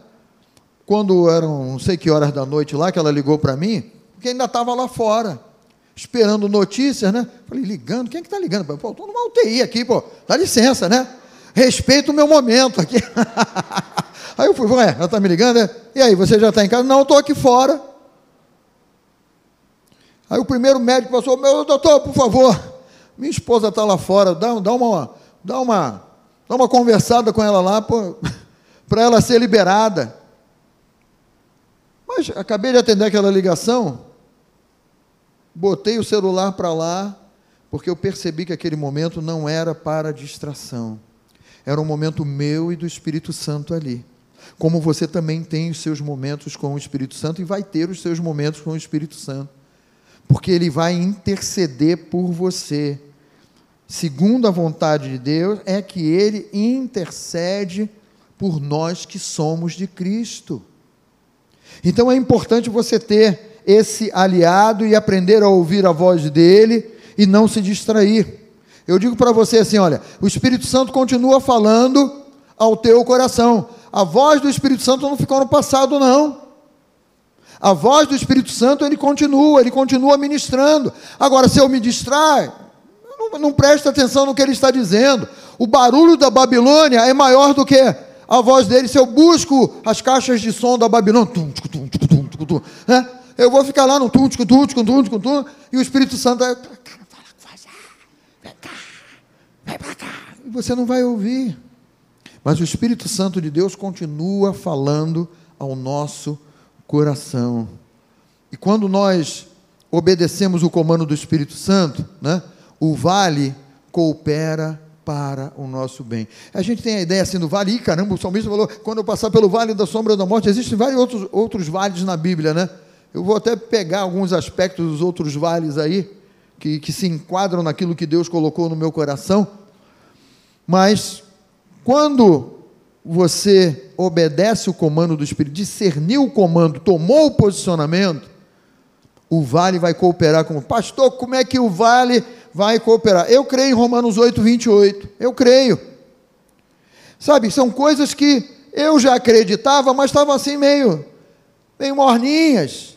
Quando eram não sei que horas da noite lá que ela ligou para mim, porque ainda estava lá fora esperando notícias, né? Falei, ligando, quem é que está ligando? Pô, estou numa UTI aqui, pô, dá licença, né? Respeita o meu momento aqui. [LAUGHS] aí eu fui, ué, ela está me ligando, né? E aí, você já está em casa? Não, estou aqui fora. Aí o primeiro médico passou, meu doutor, por favor, minha esposa está lá fora, dá, dá, uma, dá, uma, dá uma conversada com ela lá para [LAUGHS] ela ser liberada. Mas acabei de atender aquela ligação, botei o celular para lá, porque eu percebi que aquele momento não era para distração. Era um momento meu e do Espírito Santo ali. Como você também tem os seus momentos com o Espírito Santo e vai ter os seus momentos com o Espírito Santo. Porque ele vai interceder por você. Segundo a vontade de Deus, é que ele intercede por nós que somos de Cristo. Então é importante você ter esse aliado e aprender a ouvir a voz dele e não se distrair. Eu digo para você assim: olha, o Espírito Santo continua falando ao teu coração. A voz do Espírito Santo não ficou no passado, não. A voz do Espírito Santo, ele continua, ele continua ministrando. Agora, se eu me distraio, não, não preste atenção no que ele está dizendo. O barulho da Babilônia é maior do que a voz dele. Se eu busco as caixas de som da Babilônia, tum, tum, tum, tum, tum, né? Eu vou ficar lá no tum, tum, tum, tum, e o Espírito Santo vai, vai cá, vai para cá, e você não vai ouvir. Mas o Espírito Santo de Deus continua falando ao nosso coração. E quando nós obedecemos o comando do Espírito Santo, né, o vale coopera para o nosso bem. A gente tem a ideia assim do vale, e caramba, o salmista falou, quando eu passar pelo vale da sombra da morte, existem vários outros, outros vales na Bíblia, né? Eu vou até pegar alguns aspectos dos outros vales aí, que, que se enquadram naquilo que Deus colocou no meu coração, mas quando você obedece o comando do Espírito, discerniu o comando, tomou o posicionamento, o vale vai cooperar com. Pastor, como é que o vale vai cooperar? Eu creio em Romanos 8, 28. Eu creio. Sabe, são coisas que eu já acreditava, mas estavam assim meio, meio morninhas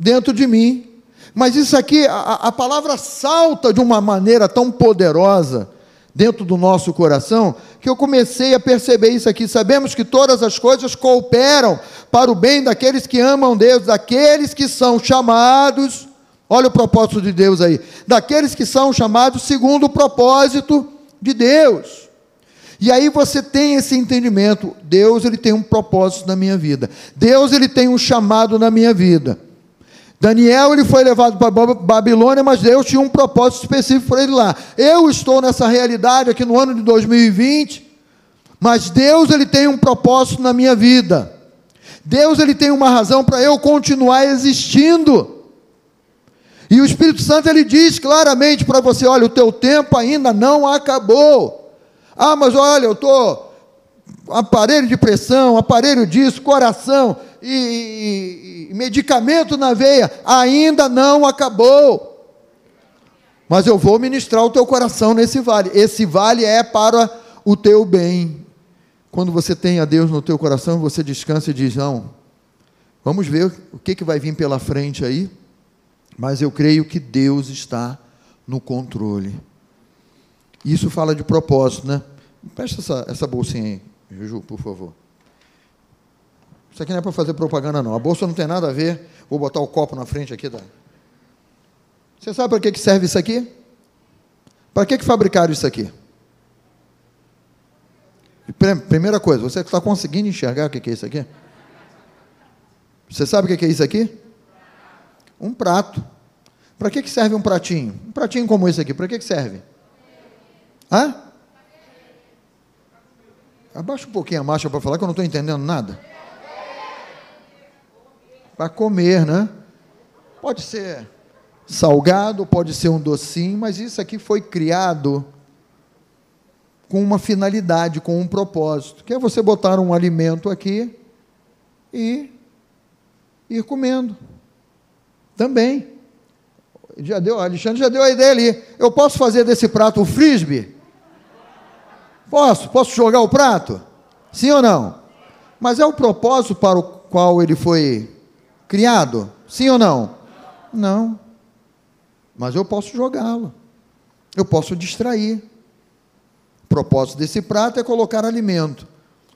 dentro de mim. Mas isso aqui, a, a palavra salta de uma maneira tão poderosa dentro do nosso coração, que eu comecei a perceber isso aqui. Sabemos que todas as coisas cooperam para o bem daqueles que amam Deus, daqueles que são chamados, olha o propósito de Deus aí, daqueles que são chamados segundo o propósito de Deus. E aí você tem esse entendimento, Deus ele tem um propósito na minha vida. Deus ele tem um chamado na minha vida. Daniel ele foi levado para Babilônia, mas Deus tinha um propósito específico para ele lá. Eu estou nessa realidade aqui no ano de 2020, mas Deus ele tem um propósito na minha vida. Deus ele tem uma razão para eu continuar existindo. E o Espírito Santo ele diz claramente para você, olha, o teu tempo ainda não acabou. Ah, mas olha, eu estou aparelho de pressão, aparelho disso, coração e, e, medicamento na veia, ainda não acabou. Mas eu vou ministrar o teu coração nesse vale. Esse vale é para o teu bem. Quando você tem a Deus no teu coração, você descansa e diz: Não, vamos ver o que, que vai vir pela frente aí. Mas eu creio que Deus está no controle. Isso fala de propósito, né? Presta essa, essa bolsinha aí, Juju, por favor. Isso aqui não é para fazer propaganda, não. A bolsa não tem nada a ver. Vou botar o copo na frente aqui. Da... Você sabe para que, serve isso aqui? Para que, fabricaram isso aqui? Primeira coisa, você está conseguindo enxergar o que, é isso aqui? Você sabe o que é isso aqui? Um prato. Para que, serve um pratinho? Um pratinho como esse aqui, para que serve? Hã? Abaixa um pouquinho a marcha para falar que eu não estou entendendo nada para comer, né? Pode ser salgado, pode ser um docinho, mas isso aqui foi criado com uma finalidade, com um propósito, que é você botar um alimento aqui e ir comendo. Também. Já deu, Alexandre já deu a ideia ali. Eu posso fazer desse prato o frisbee? Posso? Posso jogar o prato? Sim ou não? Mas é o propósito para o qual ele foi criado? Sim ou não? Não. Mas eu posso jogá-lo. Eu posso distrair. O propósito desse prato é colocar alimento.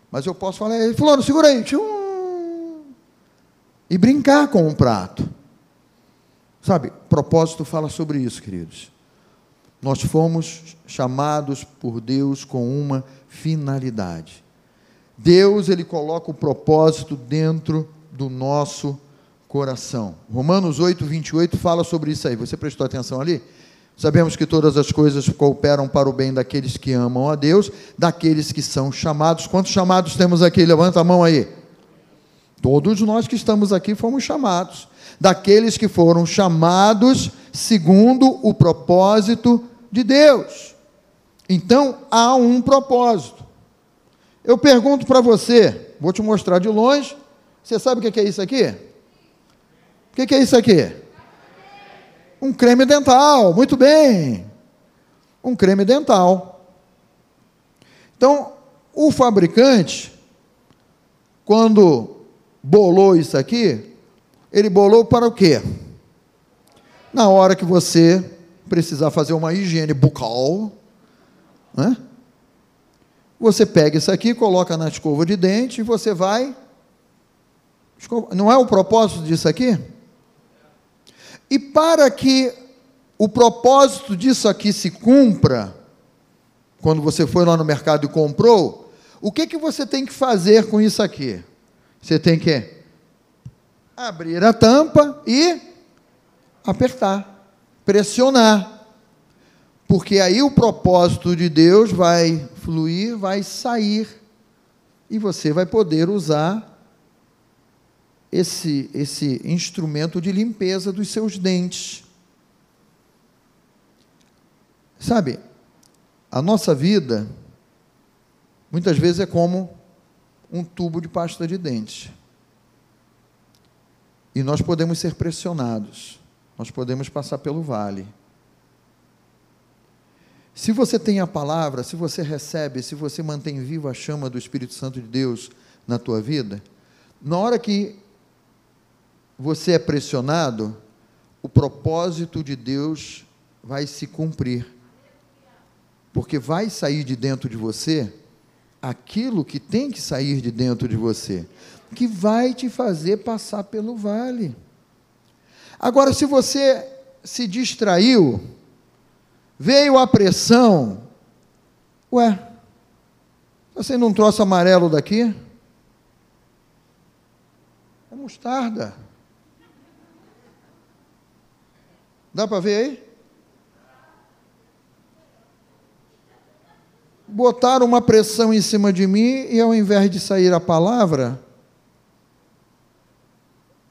Mas eu posso falar, fulano, segura aí. Tchum, e brincar com o prato. Sabe, propósito fala sobre isso, queridos. Nós fomos chamados por Deus com uma finalidade. Deus, ele coloca o propósito dentro do nosso coração. Romanos 8, 28 fala sobre isso aí. Você prestou atenção ali? Sabemos que todas as coisas cooperam para o bem daqueles que amam a Deus, daqueles que são chamados. Quantos chamados temos aqui? Levanta a mão aí. Todos nós que estamos aqui fomos chamados. Daqueles que foram chamados segundo o propósito de Deus. Então, há um propósito. Eu pergunto para você, vou te mostrar de longe. Você sabe o que é isso aqui? O que é isso aqui? Um creme dental, muito bem. Um creme dental. Então, o fabricante, quando bolou isso aqui, ele bolou para o quê? Na hora que você precisar fazer uma higiene bucal, né? você pega isso aqui, coloca na escova de dente e você vai. Não é o propósito disso aqui? E para que o propósito disso aqui se cumpra, quando você foi lá no mercado e comprou, o que, que você tem que fazer com isso aqui? Você tem que abrir a tampa e apertar, pressionar. Porque aí o propósito de Deus vai fluir, vai sair, e você vai poder usar esse, esse instrumento de limpeza dos seus dentes. Sabe, a nossa vida, muitas vezes é como um tubo de pasta de dente. E nós podemos ser pressionados, nós podemos passar pelo vale. Se você tem a palavra, se você recebe, se você mantém viva a chama do Espírito Santo de Deus na tua vida, na hora que você é pressionado, o propósito de Deus vai se cumprir. Porque vai sair de dentro de você aquilo que tem que sair de dentro de você, que vai te fazer passar pelo vale. Agora, se você se distraiu, veio a pressão, ué, você não trouxe amarelo daqui? É mostarda. Dá para ver aí? Botaram uma pressão em cima de mim e ao invés de sair a palavra,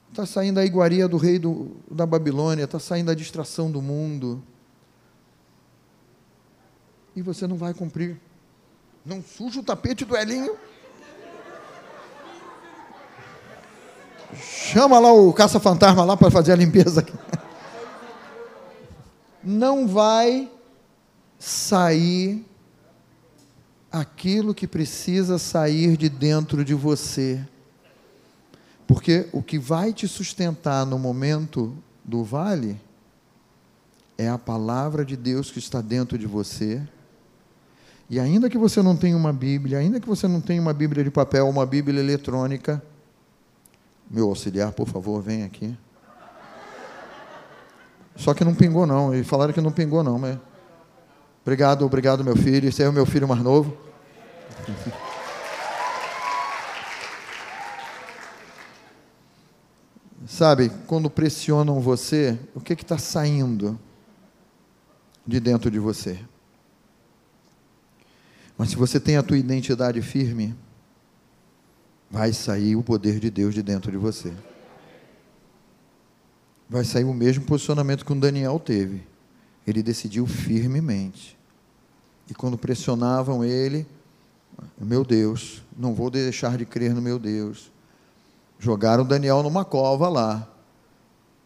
está saindo a iguaria do rei do, da Babilônia, está saindo a distração do mundo. E você não vai cumprir. Não suja o tapete do Elinho. Chama lá o caça-fantasma lá para fazer a limpeza aqui [LAUGHS] não vai sair aquilo que precisa sair de dentro de você. Porque o que vai te sustentar no momento do vale é a palavra de Deus que está dentro de você. E ainda que você não tenha uma Bíblia, ainda que você não tenha uma Bíblia de papel, uma Bíblia eletrônica, meu auxiliar, por favor, vem aqui. Só que não pingou, não. E falaram que não pingou, não. Mas... Obrigado, obrigado, meu filho. Esse é o meu filho mais novo. [LAUGHS] Sabe, quando pressionam você, o que está saindo de dentro de você? Mas se você tem a tua identidade firme, vai sair o poder de Deus de dentro de você vai sair o mesmo posicionamento que o Daniel teve. Ele decidiu firmemente. E quando pressionavam ele, meu Deus, não vou deixar de crer no meu Deus. Jogaram Daniel numa cova lá.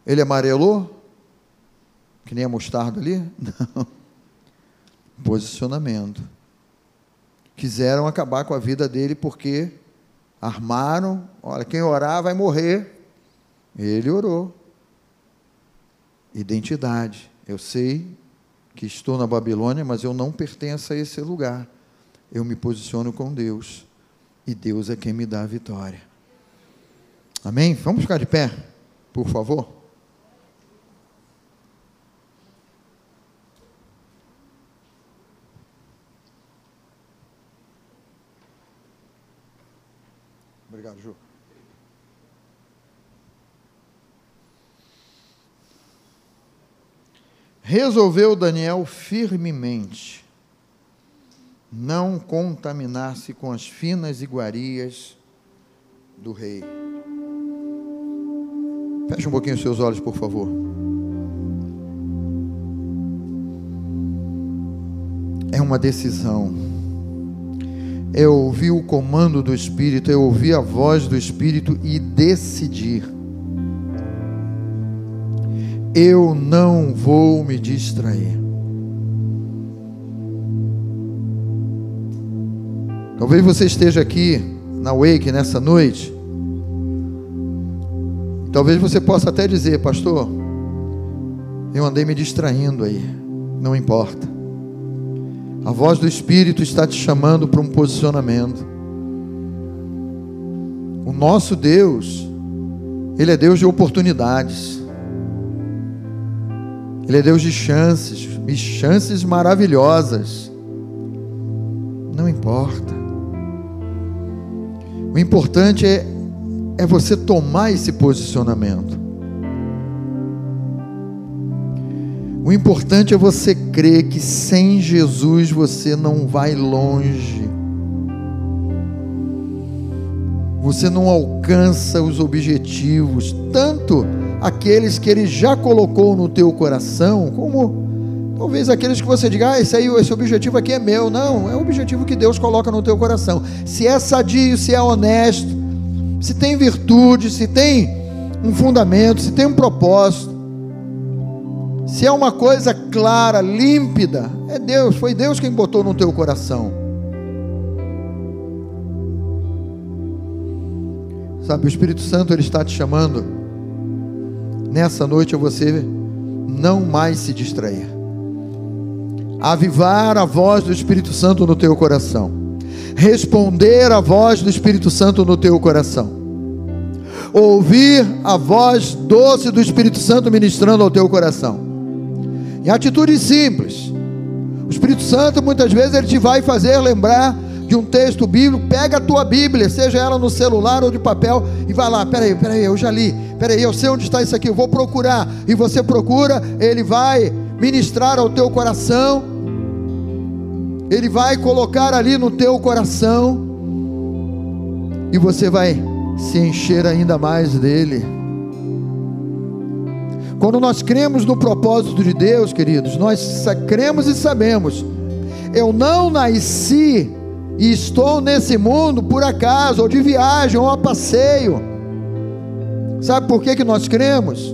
Ele amarelou? Que nem a mostarda ali? [LAUGHS] Não. Posicionamento. Quiseram acabar com a vida dele porque armaram, olha, quem orar vai morrer. Ele orou identidade. Eu sei que estou na Babilônia, mas eu não pertenço a esse lugar. Eu me posiciono com Deus e Deus é quem me dá a vitória. Amém? Vamos ficar de pé, por favor. Obrigado, Ju. Resolveu Daniel firmemente não contaminar-se com as finas iguarias do rei. Feche um pouquinho os seus olhos, por favor. É uma decisão. É ouvir o comando do Espírito, é ouvir a voz do Espírito e decidir eu não vou me distrair. Talvez você esteja aqui na Wake nessa noite. Talvez você possa até dizer, pastor, eu andei me distraindo aí. Não importa. A voz do Espírito está te chamando para um posicionamento. O nosso Deus, Ele é Deus de oportunidades. Ele é Deus de chances, e chances maravilhosas. Não importa. O importante é, é você tomar esse posicionamento. O importante é você crer que sem Jesus você não vai longe. Você não alcança os objetivos, tanto aqueles que ele já colocou no teu coração, como talvez aqueles que você diga, ah, esse, aí, esse objetivo aqui é meu. Não, é o objetivo que Deus coloca no teu coração. Se é sadio, se é honesto, se tem virtude, se tem um fundamento, se tem um propósito, se é uma coisa clara, límpida, é Deus, foi Deus quem botou no teu coração. Sabe, o Espírito Santo ele está te chamando nessa noite você não mais se distrair. Avivar a voz do Espírito Santo no teu coração. Responder a voz do Espírito Santo no teu coração. Ouvir a voz doce do Espírito Santo ministrando ao teu coração. Em atitudes simples. O Espírito Santo muitas vezes ele te vai fazer lembrar de um texto bíblico, pega a tua Bíblia, seja ela no celular ou de papel, e vai lá, peraí, peraí, eu já li, peraí, eu sei onde está isso aqui, eu vou procurar, e você procura, ele vai ministrar ao teu coração, ele vai colocar ali no teu coração, e você vai se encher ainda mais dele. Quando nós cremos no propósito de Deus, queridos, nós cremos e sabemos. Eu não nasci e estou nesse mundo por acaso, ou de viagem, ou a passeio. Sabe por que, que nós cremos?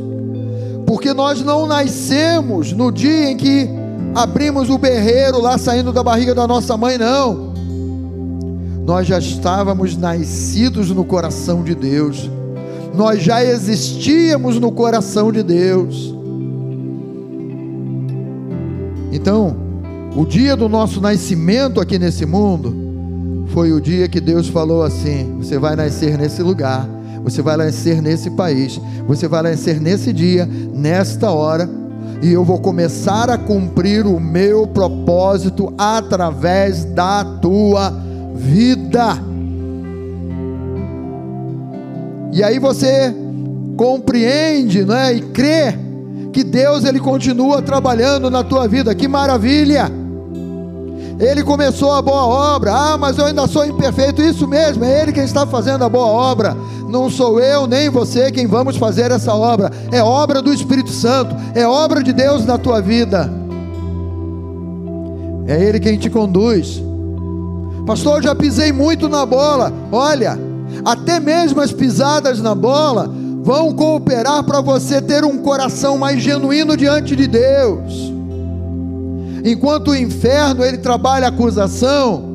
Porque nós não nascemos no dia em que abrimos o berreiro lá saindo da barriga da nossa mãe, não. Nós já estávamos nascidos no coração de Deus, nós já existíamos no coração de Deus. Então, o dia do nosso nascimento aqui nesse mundo foi o dia que Deus falou assim: você vai nascer nesse lugar, você vai nascer nesse país, você vai nascer nesse dia, nesta hora, e eu vou começar a cumprir o meu propósito através da tua vida. E aí você compreende, né, e crê que Deus ele continua trabalhando na tua vida. Que maravilha! Ele começou a boa obra. Ah, mas eu ainda sou imperfeito. Isso mesmo, é Ele quem está fazendo a boa obra. Não sou eu nem você quem vamos fazer essa obra. É obra do Espírito Santo. É obra de Deus na tua vida. É Ele quem te conduz. Pastor, eu já pisei muito na bola. Olha, até mesmo as pisadas na bola vão cooperar para você ter um coração mais genuíno diante de Deus. Enquanto o inferno ele trabalha acusação,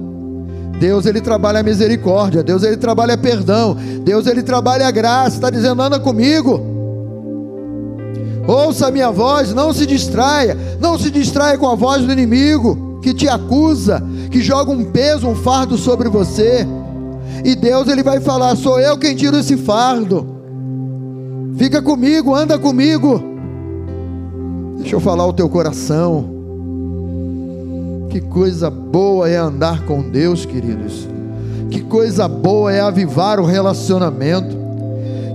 Deus ele trabalha a misericórdia, Deus ele trabalha perdão, Deus ele trabalha a graça, está dizendo, anda comigo. Ouça a minha voz, não se distraia, não se distraia com a voz do inimigo que te acusa, que joga um peso, um fardo sobre você. E Deus ele vai falar: sou eu quem tiro esse fardo. Fica comigo, anda comigo. Deixa eu falar o teu coração. Que coisa boa é andar com Deus, queridos. Que coisa boa é avivar o relacionamento.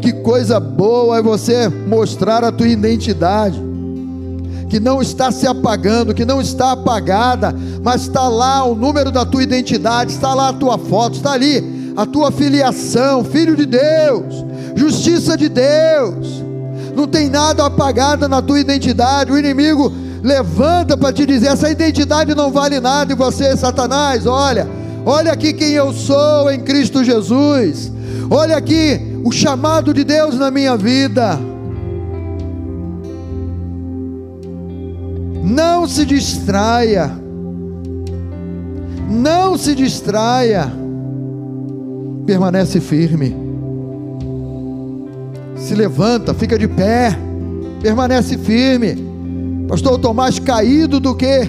Que coisa boa é você mostrar a tua identidade que não está se apagando, que não está apagada, mas está lá o número da tua identidade, está lá a tua foto, está ali a tua filiação, filho de Deus, justiça de Deus. Não tem nada apagado na tua identidade. O inimigo levanta para te dizer: essa identidade não vale nada. E você, Satanás, olha, olha aqui quem eu sou em Cristo Jesus. Olha aqui o chamado de Deus na minha vida. Não se distraia. Não se distraia. Permanece firme. Se levanta, fica de pé. Permanece firme. Pastor, eu estou mais caído do que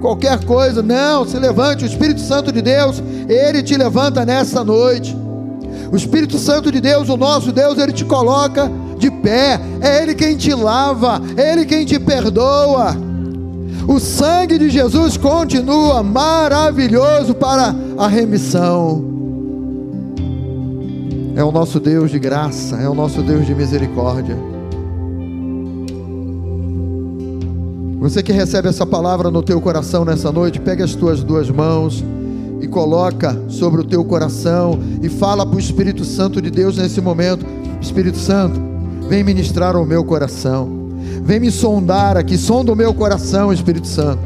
qualquer coisa. Não, se levante. O Espírito Santo de Deus, ele te levanta nessa noite. O Espírito Santo de Deus, o nosso Deus, ele te coloca de pé. É ele quem te lava, é ele quem te perdoa. O sangue de Jesus continua maravilhoso para a remissão. É o nosso Deus de graça, é o nosso Deus de misericórdia. Você que recebe essa palavra no teu coração nessa noite, pega as tuas duas mãos e coloca sobre o teu coração e fala para o Espírito Santo de Deus nesse momento: Espírito Santo, vem ministrar ao meu coração. Vem me sondar aqui, sonda o meu coração, Espírito Santo.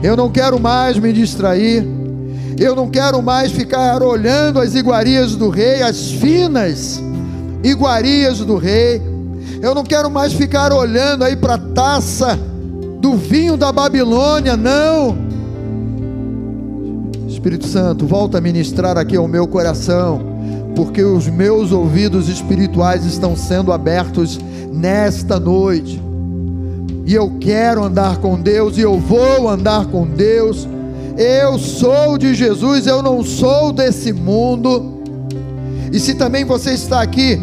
Eu não quero mais me distrair. Eu não quero mais ficar olhando as iguarias do rei, as finas iguarias do rei. Eu não quero mais ficar olhando aí para a taça do vinho da Babilônia, não. Espírito Santo, volta a ministrar aqui ao meu coração, porque os meus ouvidos espirituais estão sendo abertos nesta noite. E eu quero andar com Deus, e eu vou andar com Deus. Eu sou de Jesus, eu não sou desse mundo. E se também você está aqui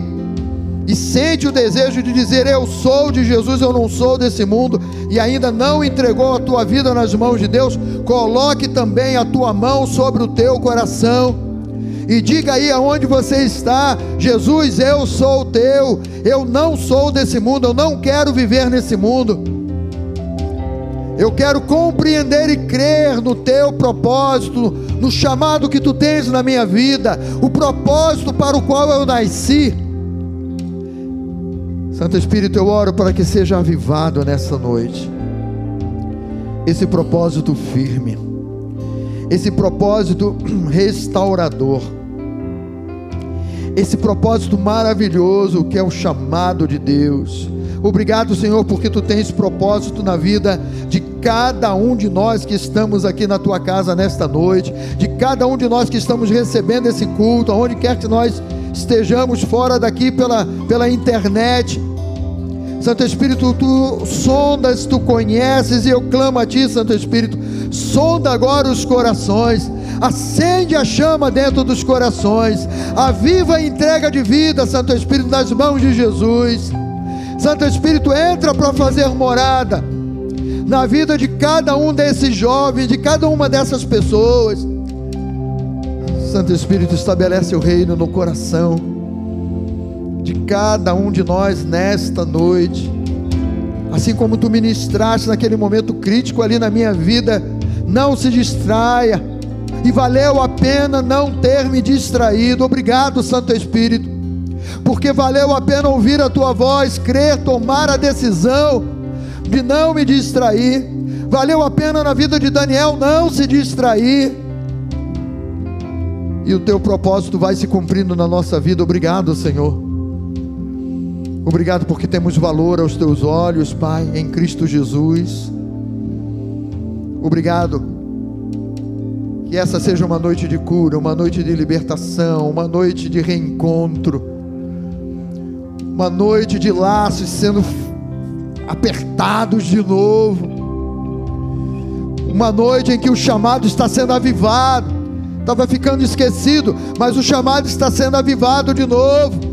e sente o desejo de dizer eu sou de Jesus, eu não sou desse mundo, e ainda não entregou a tua vida nas mãos de Deus, coloque também a tua mão sobre o teu coração e diga aí aonde você está: Jesus, eu sou teu, eu não sou desse mundo, eu não quero viver nesse mundo. Eu quero compreender e crer no teu propósito, no chamado que tu tens na minha vida, o propósito para o qual eu nasci. Santo Espírito, eu oro para que seja avivado nessa noite esse propósito firme esse propósito [CLEARS THROAT] restaurador, esse propósito maravilhoso que é o chamado de Deus. Obrigado, Senhor, porque tu tens propósito na vida de cada um de nós que estamos aqui na tua casa nesta noite, de cada um de nós que estamos recebendo esse culto, aonde quer que nós estejamos fora daqui pela, pela internet Santo Espírito, tu sondas, tu conheces, e eu clamo a ti, Santo Espírito, sonda agora os corações, acende a chama dentro dos corações, aviva a entrega de vida, Santo Espírito, nas mãos de Jesus. Santo Espírito, entra para fazer morada na vida de cada um desses jovens, de cada uma dessas pessoas. Santo Espírito, estabelece o reino no coração de cada um de nós nesta noite. Assim como tu ministraste naquele momento crítico ali na minha vida, não se distraia. E valeu a pena não ter me distraído. Obrigado, Santo Espírito. Porque valeu a pena ouvir a tua voz, crer, tomar a decisão de não me distrair. Valeu a pena na vida de Daniel não se distrair. E o teu propósito vai se cumprindo na nossa vida. Obrigado, Senhor. Obrigado porque temos valor aos teus olhos, Pai, em Cristo Jesus. Obrigado. Que essa seja uma noite de cura, uma noite de libertação, uma noite de reencontro, uma noite de laços sendo apertados de novo, uma noite em que o chamado está sendo avivado, estava ficando esquecido, mas o chamado está sendo avivado de novo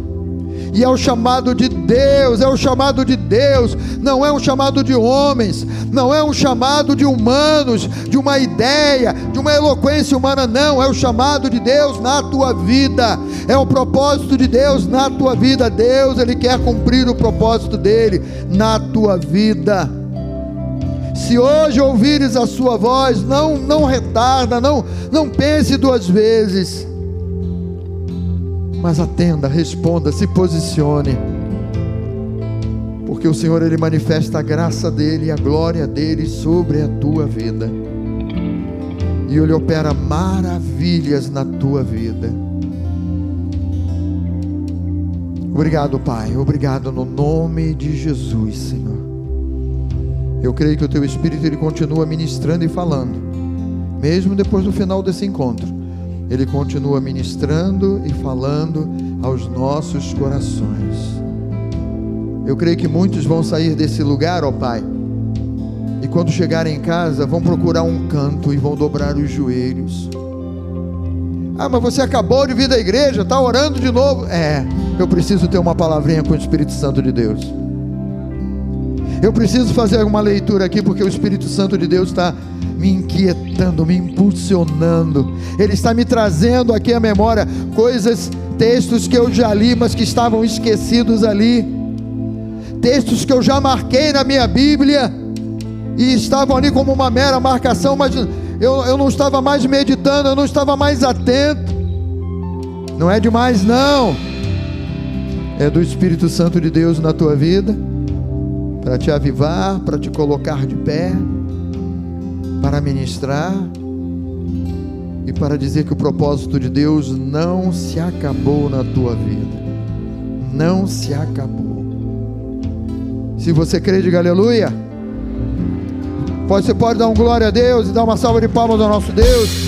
E é o chamado de Deus, é o chamado de Deus, não é um chamado de homens, não é um chamado de humanos, de uma ideia, de uma eloquência humana, não, é o chamado de Deus na tua vida, é o propósito de Deus na tua vida. Deus, Ele quer cumprir o propósito dele na tua vida. Se hoje ouvires a sua voz, não não retarda, não não pense duas vezes. Mas atenda, responda, se posicione. Porque o Senhor ele manifesta a graça dele e a glória dele sobre a tua vida. E ele opera maravilhas na tua vida. Obrigado, Pai. Obrigado no nome de Jesus, Senhor. Eu creio que o teu Espírito ele continua ministrando e falando, mesmo depois do final desse encontro. Ele continua ministrando e falando aos nossos corações. Eu creio que muitos vão sair desse lugar, ó Pai, e quando chegarem em casa vão procurar um canto e vão dobrar os joelhos. Ah, mas você acabou de vir da igreja, está orando de novo. É, eu preciso ter uma palavrinha com o Espírito Santo de Deus. Eu preciso fazer uma leitura aqui porque o Espírito Santo de Deus está me inquietando, me impulsionando. Ele está me trazendo aqui à memória coisas, textos que eu já li, mas que estavam esquecidos ali. Textos que eu já marquei na minha Bíblia e estavam ali como uma mera marcação, mas eu, eu não estava mais meditando, eu não estava mais atento. Não é demais, não. É do Espírito Santo de Deus na tua vida para te avivar, para te colocar de pé, para ministrar e para dizer que o propósito de Deus não se acabou na tua vida. Não se acabou. Se você crê, diga aleluia. Você pode dar um glória a Deus e dar uma salva de palmas ao nosso Deus.